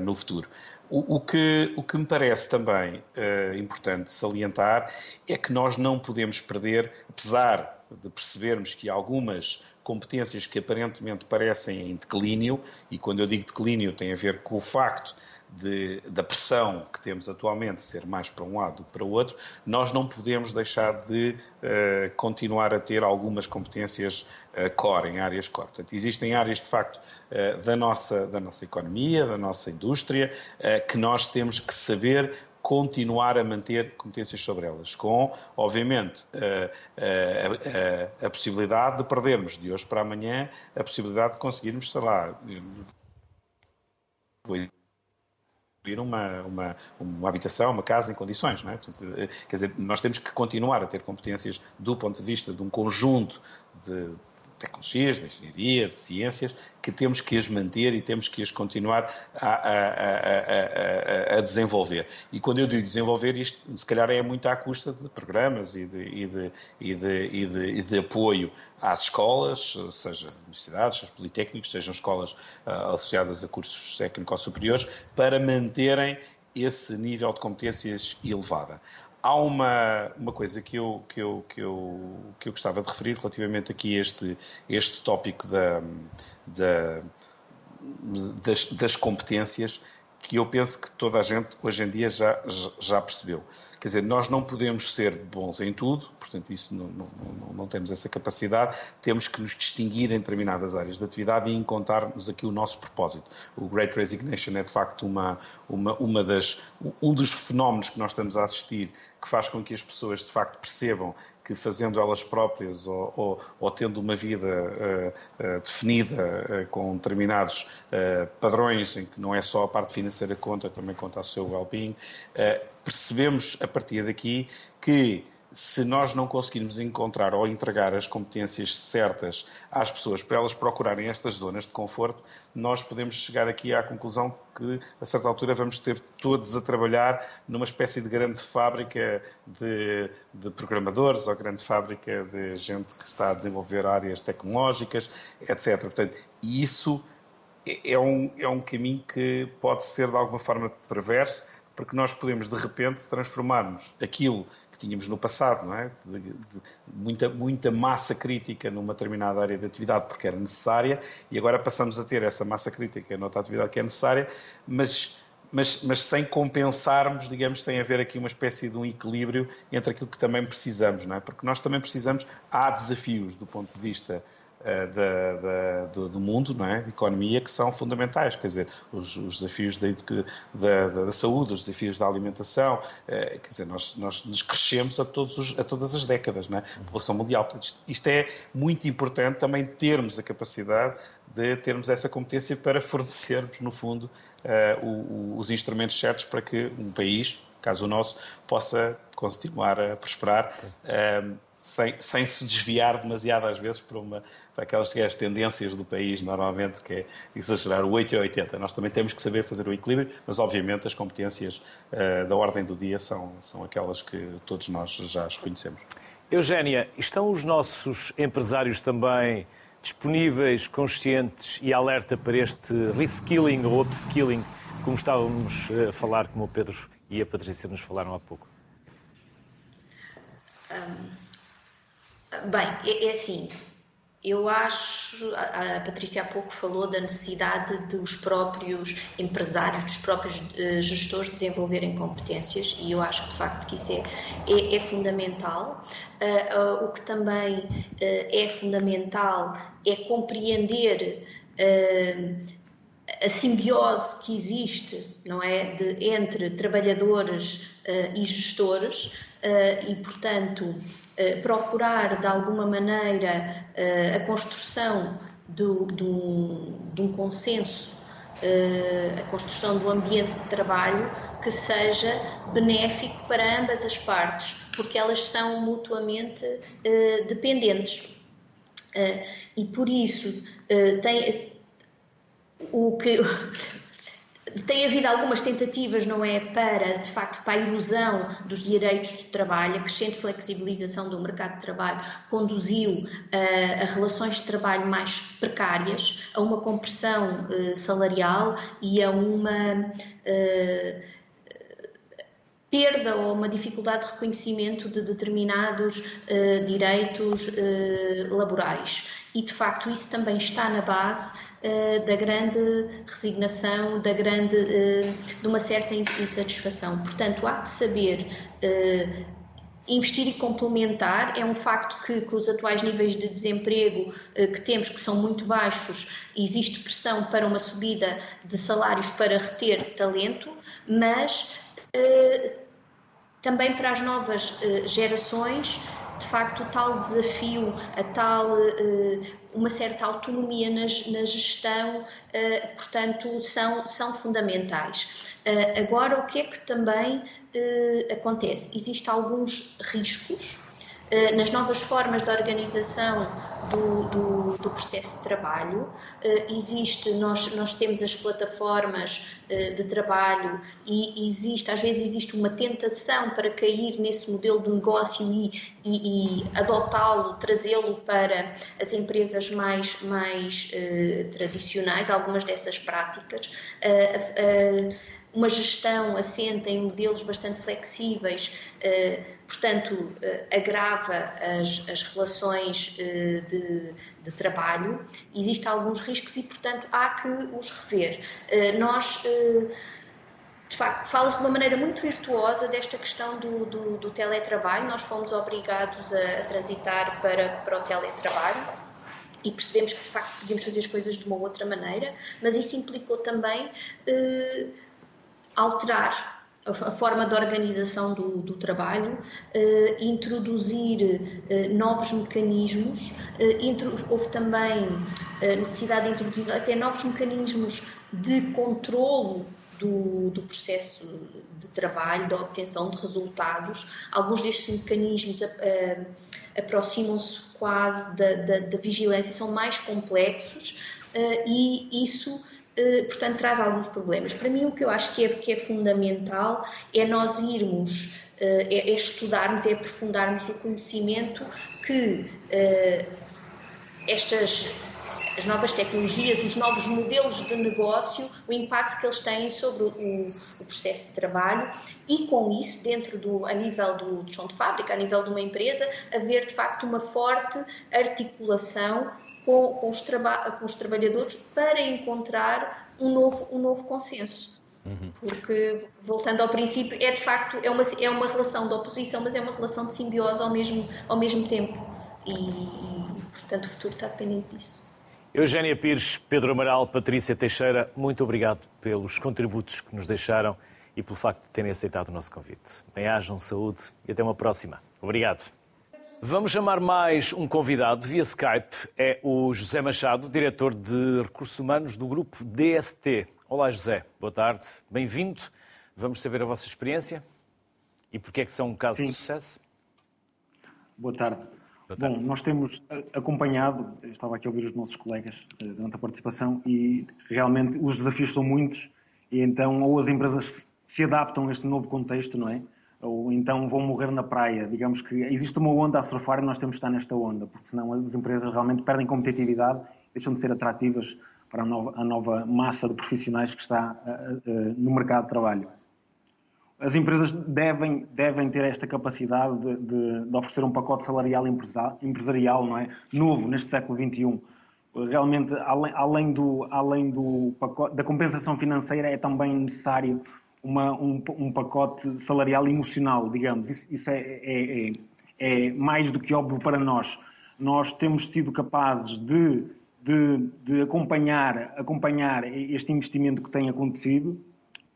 no futuro. O, o, que, o que me parece também uh, importante salientar é que nós não podemos perder, apesar de percebermos que algumas competências que aparentemente parecem em declínio, e quando eu digo declínio tem a ver com o facto de, da pressão que temos atualmente ser mais para um lado do que para o outro, nós não podemos deixar de uh, continuar a ter algumas competências uh, core, em áreas core. Portanto, existem áreas, de facto, uh, da, nossa, da nossa economia, da nossa indústria, que nós temos que saber continuar a manter competências sobre elas, com, obviamente, a, a, a, a, possibilidade de perdermos de hoje para amanhã a possibilidade de conseguirmos, sei lá, uma, uma, uma habitação, uma casa em condições. Não é? Eh, quer dizer, nós temos que continuar a ter competências do ponto de vista de um conjunto de tecnologias, de engenharia, de ciências, que temos que as manter e temos que as continuar a, a, a, a, desenvolver. E quando eu digo desenvolver, isto se calhar é muito à custa de programas e de, e de, e de, e de, e de apoio às escolas, seja universidades, seja politécnicos, sejam escolas uh, associadas a cursos técnicos superiores, para manterem esse nível de competências elevada. Há uma, uma coisa que eu, que, eu, que, eu, que eu gostava de referir relativamente aqui a este, este tópico da, da, das, das competências, que eu penso que toda a gente hoje em dia já, já percebeu. Quer dizer, nós não podemos ser bons em tudo, portanto, isso não, não, não, não, temos essa capacidade, temos que nos distinguir em determinadas áreas de atividade e encontrarmos aqui o nosso propósito. O Great Resignation é, de facto, uma, uma, uma das, um dos fenómenos que nós estamos a assistir que faz com que as pessoas, de facto, percebam que fazendo elas próprias ou, ou, ou tendo uma vida uh, uh, definida uh, com determinados padrões, em que não é só a parte financeira que conta, também conta o seu well-being, percebemos a partir daqui que se nós não conseguirmos encontrar ou entregar as competências certas às pessoas para elas procurarem estas zonas de conforto, nós podemos chegar aqui à conclusão que, a certa altura, vamos ter todos a trabalhar numa espécie de grande fábrica de, de programadores ou grande fábrica de gente que está a desenvolver áreas tecnológicas, etc. Portanto, isso é, é um, é um caminho que pode ser, de alguma forma, perverso, porque nós podemos, de repente, transformarmos aquilo que tínhamos no passado, não é? De, de, muita, muita massa crítica numa determinada área de atividade porque era necessária e agora passamos a ter essa massa crítica noutra atividade que é necessária, mas, mas, mas sem compensarmos, digamos, sem haver aqui uma espécie de um equilíbrio entre aquilo que também precisamos, não é? Porque nós também precisamos, há desafios do ponto de vista da, da, do, do, mundo, não é? de economia, que são fundamentais. Quer dizer, os, os desafios da, da, da, saúde, os desafios da alimentação, eh, quer dizer, nós, nós nos crescemos a, todos os, a todas as décadas, não é? A população mundial. Isto, isto é muito importante também termos a capacidade de termos essa competência para fornecermos, no fundo, uh, o, o, os instrumentos certos para que um país, caso o nosso, possa continuar a prosperar. Sem, sem se desviar demasiado às vezes para, uma, para aquelas as tendências do país, normalmente, que é exagerar o 8 e 80. Nós também temos que saber fazer o equilíbrio, mas obviamente as competências uh, da ordem do dia são, são aquelas que todos nós já as conhecemos. Eugénia, estão os nossos empresários também disponíveis, conscientes e alerta para este reskilling ou upskilling, como estávamos a falar, como o Pedro e a Patrícia nos falaram há pouco? Um Bem, é, é assim, eu acho, a, Patrícia há pouco falou da necessidade dos próprios empresários, dos próprios uh, gestores desenvolverem competências e eu acho que de facto que isso é, é, é fundamental. Uh, uh, o que também é fundamental é compreender a simbiose que existe, não é, de, entre trabalhadores e gestores e, portanto, eh, procurar de alguma maneira eh, a construção do, do, de um consenso, eh, a construção do ambiente de trabalho que seja benéfico para ambas as partes, porque elas são mutuamente dependentes. E por isso tem o que tem havido algumas tentativas, não é, para, de facto, para a erosão dos direitos de trabalho, a crescente flexibilização do mercado de trabalho conduziu uh, a relações de trabalho mais precárias, a uma compressão uh, salarial e a uma uh, perda ou uma dificuldade de reconhecimento de determinados direitos laborais. E, de facto, isso também está na base eh, da grande resignação, da grande, eh, de uma certa insatisfação. Portanto, há que saber eh, investir e complementar. É um facto que, com os atuais níveis de desemprego que temos, que são muito baixos, existe pressão para uma subida de salários para reter talento, mas também para as novas gerações de facto, o tal desafio, a tal uh, uma certa autonomia na, na gestão, uh, portanto, são, são fundamentais. Uh, agora, o que é que também acontece? Existem alguns riscos eh, nas novas formas de organização do, do, do processo de trabalho. Eh, existe, nós, nós temos as plataformas eh, de trabalho e existe, às vezes existe uma tentação para cair nesse modelo de negócio e, e, e adotá-lo, trazê-lo para as empresas mais, mais tradicionais, algumas dessas práticas. Uma gestão assenta em modelos bastante flexíveis portanto, eh, agrava as, as relações eh, de, de, trabalho, existem alguns riscos e, portanto, há que os rever. Eh, nós de facto, fala-se de uma maneira muito virtuosa desta questão do, do, do teletrabalho. Nós fomos obrigados a, a, transitar para, para o teletrabalho e percebemos que, de facto, podíamos fazer as coisas de uma outra maneira, mas isso implicou também eh, alterar a forma de organização do, do trabalho, eh, introduzir eh, novos mecanismos, eh, houve também necessidade de introduzir até novos mecanismos de controlo do, do, processo de trabalho, da obtenção de resultados. Alguns destes mecanismos aproximam-se quase da, da, da, vigilância, são mais complexos e isso portanto, traz alguns problemas. Para mim, o que eu acho que é, que é fundamental é nós irmos, eh, é, é estudarmos, é aprofundarmos o conhecimento que eh, estas as novas tecnologias, os novos modelos de negócio, o impacto que eles têm sobre o, o processo de trabalho e com isso, dentro do, a nível do, do chão de fábrica, a nível de uma empresa, haver de facto uma forte articulação com, com, os, com os trabalhadores para encontrar um novo, um novo consenso. Uhum. Porque, voltando ao princípio, é de facto é uma, é uma relação de oposição, mas é uma relação de simbiose ao mesmo, ao mesmo tempo. E, e portanto, o futuro está dependente disso. Eugénia Pires, Pedro Amaral, Patrícia Teixeira, muito obrigado pelos contributos que nos deixaram e pelo facto de terem aceitado o nosso convite. Bem-ajam, saúde e até uma próxima. Obrigado. Vamos chamar mais um convidado via Skype. É o José Machado, diretor de Recursos Humanos do grupo DST. Olá, José. Boa tarde. Bem-vindo. Vamos saber a vossa experiência e porque é que são um caso Sim. de sucesso. Boa tarde. Boa tarde. Bom, nós temos acompanhado, estava aqui a ouvir os nossos colegas eh, durante a participação e realmente os desafios são muitos e então ou as empresas se adaptam a este novo contexto, não é? Ou então vão morrer na praia. Digamos que existe uma onda a surfar e nós temos que estar nesta onda, porque senão as empresas realmente perdem competitividade, deixam de ser atrativas para a nova, a nova massa de profissionais que está uh, uh, no mercado de trabalho. As empresas devem, devem ter esta capacidade de, de, de oferecer um pacote salarial empresarial não é? novo neste século XXI. Realmente, além, além, do, além do pacote, da compensação financeira, é também necessário uma, um, um, pacote salarial emocional, digamos. Isso, isso é, é, é, é, mais do que óbvio para nós. Nós temos sido capazes de, de, de acompanhar, acompanhar este investimento que tem acontecido,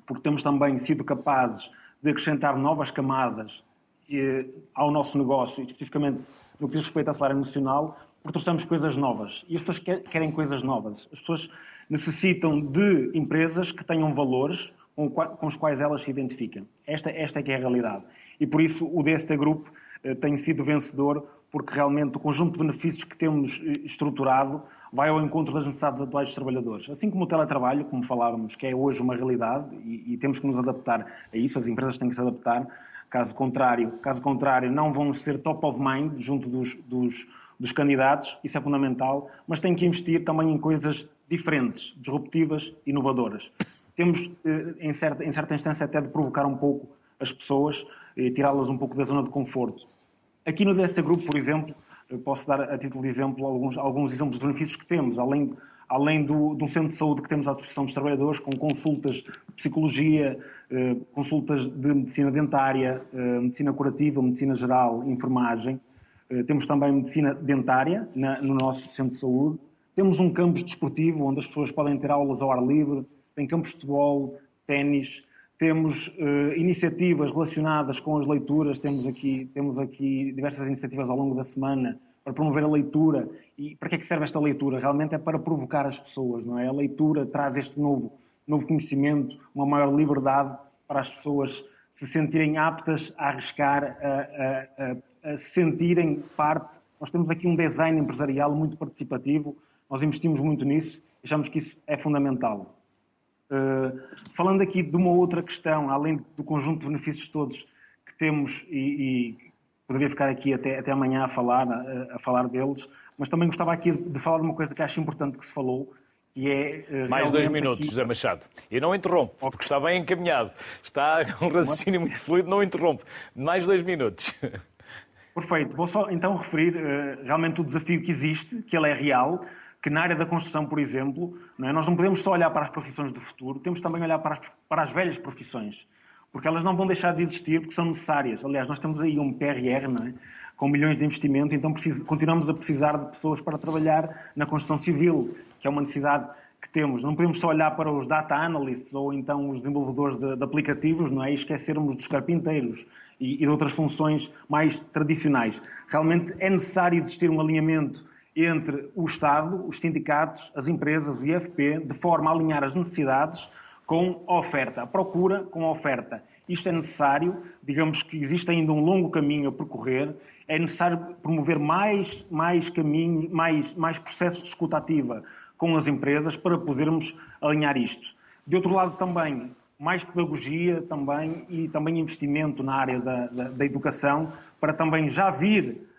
porque temos também sido capazes de acrescentar novas camadas eh, ao nosso negócio, especificamente no que diz respeito ao salário emocional, porque trouxemos coisas novas. E as pessoas querem coisas novas. As pessoas necessitam de empresas que tenham valores, com, com os quais elas se identificam. Esta, esta é que é a realidade. E por isso o DST Group eh, tem sido vencedor, porque realmente o conjunto de benefícios que temos eh, estruturado vai ao encontro das necessidades atuais dos trabalhadores. Assim como o teletrabalho, como falávamos, que é hoje uma realidade e, e temos que nos adaptar a isso, as empresas têm que se adaptar. Caso contrário, caso contrário não vão ser top of mind junto dos, dos, dos candidatos, isso é fundamental, mas têm que investir também em coisas diferentes, disruptivas, inovadoras temos, eh, em certa, em certa instância, até de provocar um pouco as pessoas e tirá-las um pouco da zona de conforto. Aqui no DST Group, por exemplo, posso dar a título de exemplo alguns, alguns exemplos de benefícios que temos, além, além do, do centro de saúde que temos à disposição dos trabalhadores, com consultas de psicologia, eh, consultas de medicina dentária, eh, medicina curativa, medicina geral, enfermagem. temos também medicina dentária na, no nosso centro de saúde. Temos um campus desportivo onde as pessoas podem ter aulas ao ar livre, tem campos de futebol, ténis, temos uh, iniciativas relacionadas com as leituras, temos aqui, temos aqui diversas iniciativas ao longo da semana para promover a leitura. E para que é que serve esta leitura? Realmente é para provocar as pessoas, não é? A leitura traz este novo, novo conhecimento, uma maior liberdade para as pessoas se sentirem aptas a arriscar, a, a, a, a se sentirem parte. Nós temos aqui um design empresarial muito participativo, nós investimos muito nisso, achamos que isso é fundamental. Uh, falando aqui de uma outra questão, além do conjunto de benefícios todos que temos, e, e poderia ficar aqui até, até amanhã a falar, a, a, falar deles, mas também gostava aqui de, de, falar de uma coisa que acho importante que se falou, que é. Uh, Mais dois minutos, aqui... José Machado. E não interrompo, porque está bem encaminhado. Está um raciocínio muito fluido, não interrompo. Mais dois minutos. Perfeito. Vou só então referir realmente o desafio que existe, que ele é real, que na área da construção, por exemplo, não é? nós não podemos só olhar para as profissões do futuro, temos também olhar para as, para as velhas profissões, porque elas não vão deixar de existir porque são necessárias. Aliás, nós temos aí um PRR, não é? com milhões de investimento, então continuamos a precisar de pessoas para trabalhar na construção civil, que é uma necessidade que temos. Não podemos só olhar para os data analysts ou então os desenvolvedores de, de aplicativos não é? e esquecermos dos carpinteiros e, e de outras funções mais tradicionais. Realmente é necessário existir um alinhamento entre o Estado, os sindicatos, as empresas, o IFP, de forma a alinhar as necessidades com a oferta, a procura com a oferta. Isto é necessário, digamos que existe ainda um longo caminho a percorrer, é necessário promover mais, mais caminho, mais, mais processos de escuta ativa com as empresas para podermos alinhar isto. De outro lado também, mais pedagogia também e também investimento na área da, da, da educação para também já vir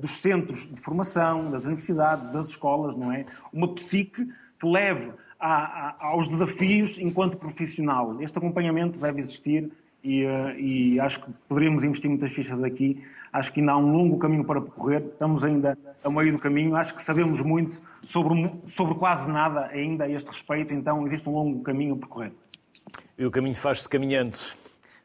dos centros de formação, das universidades, das escolas, não é? Uma psique que leve a, a, aos desafios enquanto profissional. Este acompanhamento deve existir e, uh, e, acho que poderíamos investir muitas fichas aqui. Acho que ainda há um longo caminho para percorrer, estamos ainda a meio do caminho. Acho que sabemos muito sobre, sobre quase nada ainda a este respeito, então existe um longo caminho a percorrer. E o caminho faz-se caminhando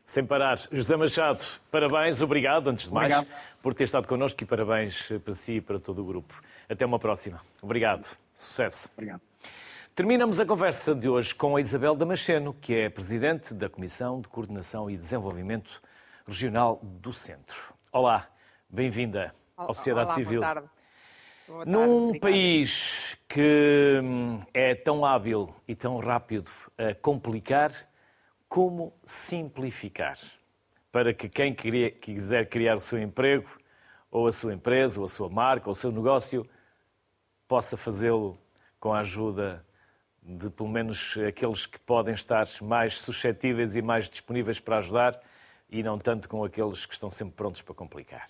sem parar. José Machado, parabéns, obrigado, antes de mais, obrigado. por ter estado connosco e parabéns para si e para todo o grupo. Até uma próxima. Obrigado. Sucesso. Obrigado. Terminamos a conversa de hoje com a Isabel Damasceno, que é Presidente da Comissão de Coordenação e Desenvolvimento Regional do Centro. Olá, bem-vinda à sociedade Olá, civil. Boa tarde. Boa tarde, Num obrigada. país que hum, é tão hábil e tão rápido a complicar, como simplificar? Para que quem quiser criar o seu emprego, ou a sua empresa, ou a sua marca, ou o seu negócio, possa fazê-lo com a ajuda de pelo menos aqueles que podem estar mais suscetíveis e mais disponíveis para ajudar e não tanto com aqueles que estão sempre prontos para complicar.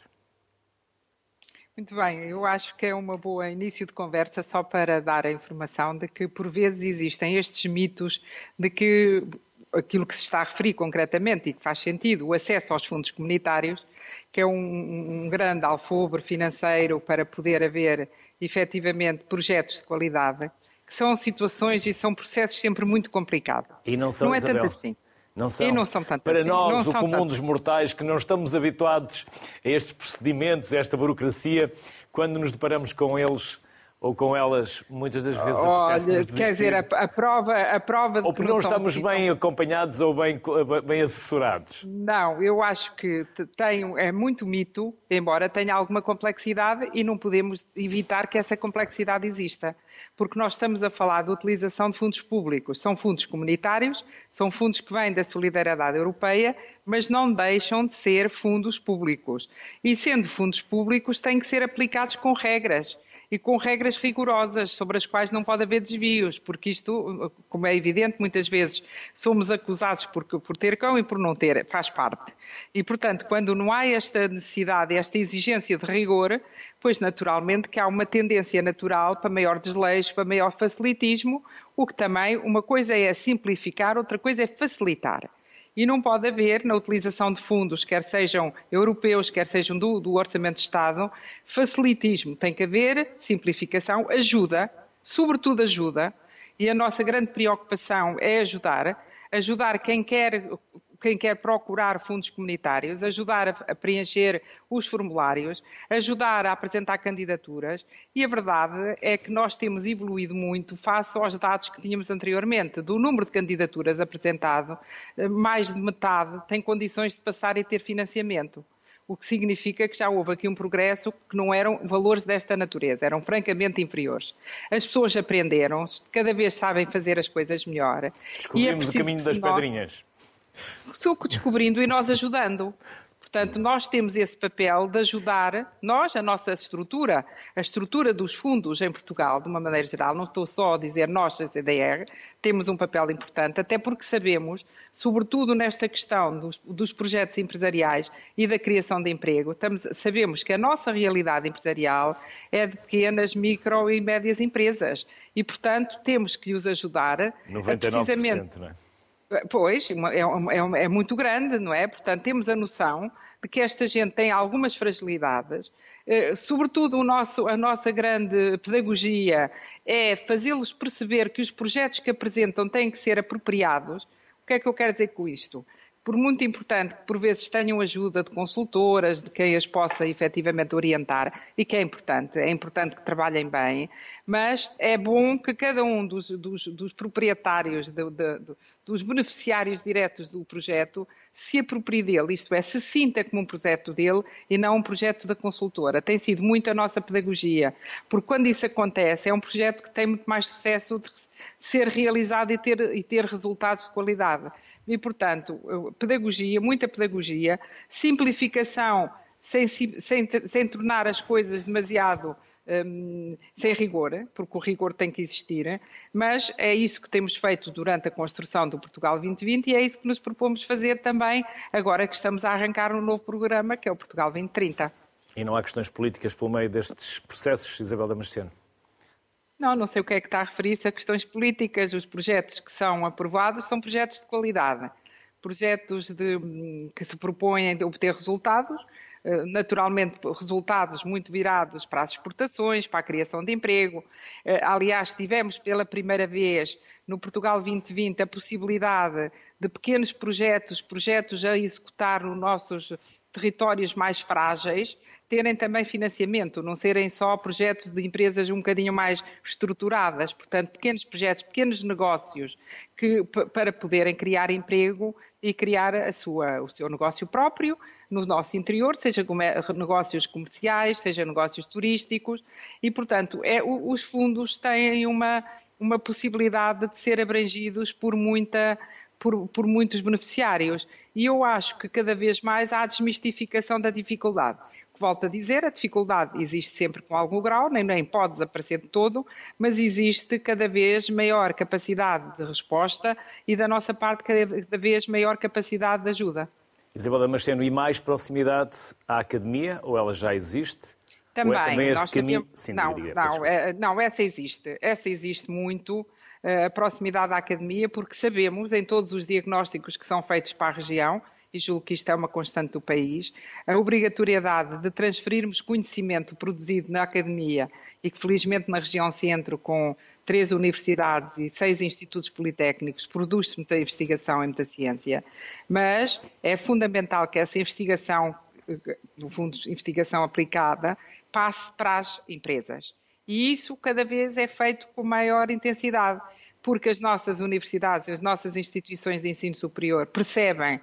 Muito bem, eu acho que é uma boa início de conversa só para dar a informação de que por vezes existem estes mitos de que aquilo que se está a referir concretamente e que faz sentido, o acesso aos fundos comunitários, que é um, um grande alfobre financeiro para poder haver efetivamente projetos de qualidade, que são situações e são processos sempre muito complicados. E não são, não é Isabel. tanto assim. Não são. E não são tanto Para assim. nós, Não o comum dos mortais, que não estamos habituados a estes procedimentos, a esta burocracia, quando nos deparamos com eles ou com elas, muitas das vezes Olha, quer dizer, a, a prova, a prova de Ou que porque não estamos bem acompanhados ou bem, bem assessorados. Não, eu acho que te- tem, é muito mito, embora tenha alguma complexidade e não podemos evitar que essa complexidade exista. Porque nós estamos a falar de utilização de fundos públicos. São fundos comunitários, são fundos que vêm da solidariedade europeia, mas não deixam de ser fundos públicos. E sendo fundos públicos, têm que ser aplicados com regras e com regras rigorosas sobre as quais não pode haver desvios, porque isto, como é evidente, muitas vezes somos acusados por, por ter cão e por não ter, faz parte. E, portanto, quando não há esta necessidade, esta exigência de rigor, pois naturalmente que há uma tendência natural para maior desleixo, para maior facilitismo, o que também, uma coisa é simplificar, outra coisa é facilitar. E não pode haver, na utilização de fundos, quer sejam europeus, quer sejam do, do Orçamento de Estado, facilitismo. Tem que haver simplificação, ajuda, sobretudo ajuda, e a nossa grande preocupação é ajudar, ajudar quem quer, quem quer procurar fundos comunitários, ajudar a, preencher os formulários, ajudar a apresentar candidaturas, e a verdade é que nós temos evoluído muito face aos dados que tínhamos anteriormente. Do número de candidaturas apresentado, eh, mais de metade tem condições de passar e ter financiamento o que significa que já houve aqui um progresso que não eram valores desta natureza, eram francamente inferiores. As pessoas aprenderam, cada vez sabem fazer as coisas melhor. E é Descobrimos o caminho das nós- pedrinhas. Sou descobrindo e nós ajudando. Portanto, nós temos esse papel de ajudar, nós, a nossa estrutura, a estrutura dos fundos em Portugal, de uma maneira geral, não estou só a dizer nós, a CDR, temos um papel importante, até porque sabemos, sobretudo nesta questão dos, dos projetos empresariais e da criação de emprego, estamos- sabemos que a nossa realidade empresarial é de pequenas, micro e médias empresas. E, portanto, temos que os ajudar a 99%, não é? Pois, uma- é, é é muito grande, não é? Portanto, temos a noção de que esta gente tem algumas fragilidades. Eh, Sobretudo, nosso- a nossa grande pedagogia é fazê-los perceber que os projetos que apresentam têm que ser apropriados. O que é que eu quero dizer com isto? por muito importante que por vezes tenham ajuda de consultoras, de quem as possa efetivamente orientar, e que é importante, é importante que trabalhem bem, mas é bom que cada um dos, dos, dos proprietários, de, de, dos beneficiários diretos do projeto, se aproprie dele, isto é, se sinta como um projeto dele e não um projeto da consultora. Tem sido muito a nossa pedagogia, porque quando isso acontece, é um projeto que tem muito mais sucesso de ser realizado e ter, e ter resultados de qualidade. E, portanto, pedagogia, muita pedagogia, simplificação sem, sem, sem tornar as coisas demasiado um, sem rigor, porque o rigor tem que existir, mas é isso que temos feito durante a construção do Portugal 2020 e é isso que nos propomos fazer também agora que estamos a arrancar um novo programa, que é o Portugal 2030. E não há questões políticas pelo meio destes processos, Isabel Damasceno? Não, não sei o que é que está a referir-se a questões políticas. Os projetos que são aprovados são projetos de qualidade, projetos de, que se propõem a obter resultados, naturalmente resultados muito virados para as exportações, para a criação de emprego. Eh, aliás, tivemos pela primeira vez no Portugal 2020 a possibilidade de pequenos projetos, projetos a executar nos nossos territórios mais frágeis, terem também financiamento, não serem só projetos de empresas um bocadinho mais estruturadas, portanto, pequenos projetos, pequenos negócios que, para poderem criar emprego e criar sua, o seu negócio próprio no nosso interior, seja negócios comerciais, seja negócios turísticos, e, portanto, é, os fundos têm uma, uma possibilidade de ser abrangidos por muita por, por, muitos beneficiários. E eu acho que cada vez mais há desmistificação da dificuldade volto a dizer, a dificuldade existe sempre com algum grau, nem, nem pode desaparecer de todo, mas existe cada vez maior capacidade de resposta e da nossa parte cada vez maior capacidade de ajuda. Isabel Damasceno, e mais proximidade à academia, ou ela já existe? Também. É também este caminho... Sim, não, diria, não, é, não, essa existe. Essa existe muito, eh, a proximidade à academia, porque sabemos, em todos os diagnósticos que são feitos para a região, e julgo que isto é uma constante do país, a obrigatoriedade de transferirmos conhecimento produzido na academia e que felizmente na região centro, com três universidades e seis institutos politécnicos, produz-se muita investigação e muita ciência, mas é fundamental que essa investigação, no fundo, investigação aplicada, passe para as empresas. E isso cada vez é feito com maior intensidade, porque as nossas universidades, as nossas instituições de ensino superior percebem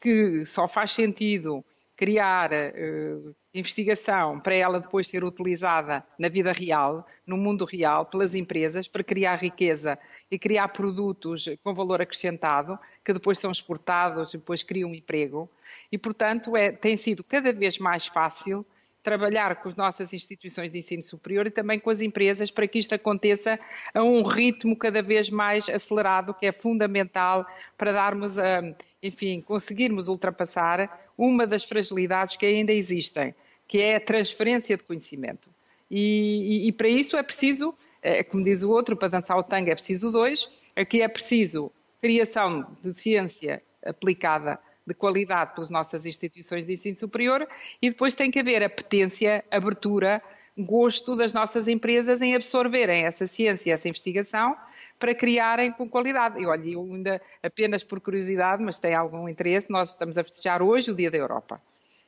que só faz sentido criar uh, investigação para ela depois ser utilizada na vida real, no mundo real, pelas empresas, para criar riqueza e criar produtos com valor acrescentado, que depois são exportados e depois criam emprego. E, portanto, é, tem sido cada vez mais fácil trabalhar com as nossas instituições de ensino superior e também com as empresas para que isto aconteça a um ritmo cada vez mais acelerado, que é fundamental para darmos a enfim, conseguirmos ultrapassar uma das fragilidades que ainda existem, que é a transferência de conhecimento. E, e, e para isso é preciso, é, como diz o outro, para dançar o tango é preciso dois, aqui é preciso criação de ciência aplicada de qualidade pelas nossas instituições de ensino superior e depois tem que haver apetência, abertura, gosto das nossas empresas em absorverem essa ciência, essa investigação para criarem com qualidade. E olha, eu ainda, apenas por curiosidade, mas tem algum interesse, nós estamos a festejar hoje o Dia da Europa.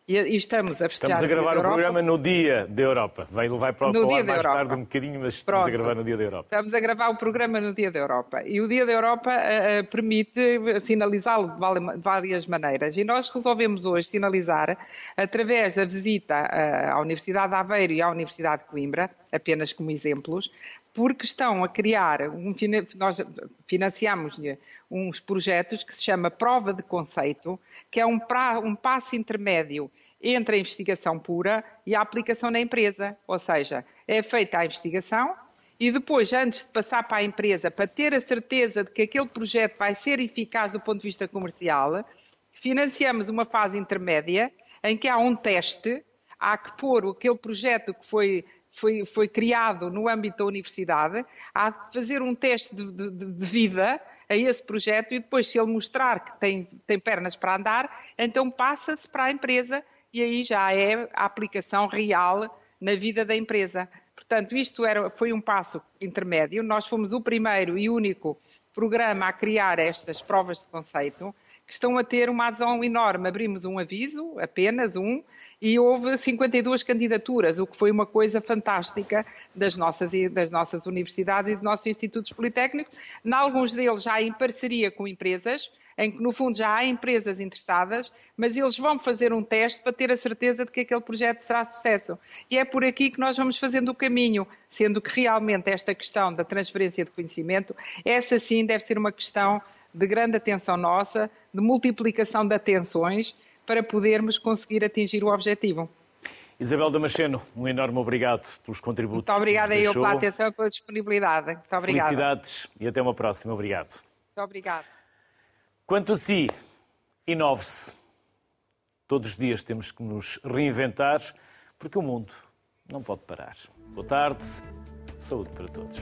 E, estamos a festejar Estamos a gravar o, programa no Dia da Europa. Vai levar para, no para mais tarde um bocadinho, mas estamos Pronto. a gravar no Dia da Europa. Estamos a gravar o programa no Dia da Europa. E o Dia da Europa uh, permite sinalizá-lo de várias maneiras. E nós resolvemos hoje sinalizar, através da visita uh, à Universidade de Aveiro e à Universidade de Coimbra, apenas como exemplos, porque estão a criar, um, nós financiamos uns projetos que se chama Prova de Conceito, que é um, pra, um passo intermédio entre a investigação pura e a aplicação na empresa. Ou seja, é feita a investigação e depois, antes de passar para a empresa, para ter a certeza de que aquele projeto vai ser eficaz do ponto de vista comercial, financiamos uma fase intermédia em que há um teste, há que pôr aquele projeto que foi foi, foi criado no âmbito da universidade, há de fazer um teste de, de, de vida a esse projeto e depois, se ele mostrar que tem, tem pernas para andar, então passa-se para a empresa e aí já é a aplicação real na vida da empresa. Portanto, isto era, foi um passo intermédio. Nós fomos o primeiro e único programa a criar estas provas de conceito que estão a ter uma adesão enorme. Abrimos um aviso, apenas um, e houve 52 candidaturas, o que foi uma coisa fantástica das nossas, das nossas universidades e dos nossos institutos politécnicos, em alguns deles já em parceria com empresas, em que no fundo já há empresas interessadas, mas eles vão fazer um teste para ter a certeza de que aquele projeto será sucesso. E é por aqui que nós vamos fazendo o caminho, sendo que realmente esta questão da transferência de conhecimento, essa sim deve ser uma questão de grande atenção nossa, de multiplicação de atenções, para podermos conseguir atingir o objetivo. Isabel Damasceno, um enorme obrigado pelos contributos. Muito obrigada eu pela atenção e pela disponibilidade. Muito obrigada. Felicidades e até uma próxima. Obrigado. Muito obrigado. Quanto a si, inove-se. Todos os dias temos que nos reinventar, porque o mundo não pode parar. Boa tarde, saúde para todos.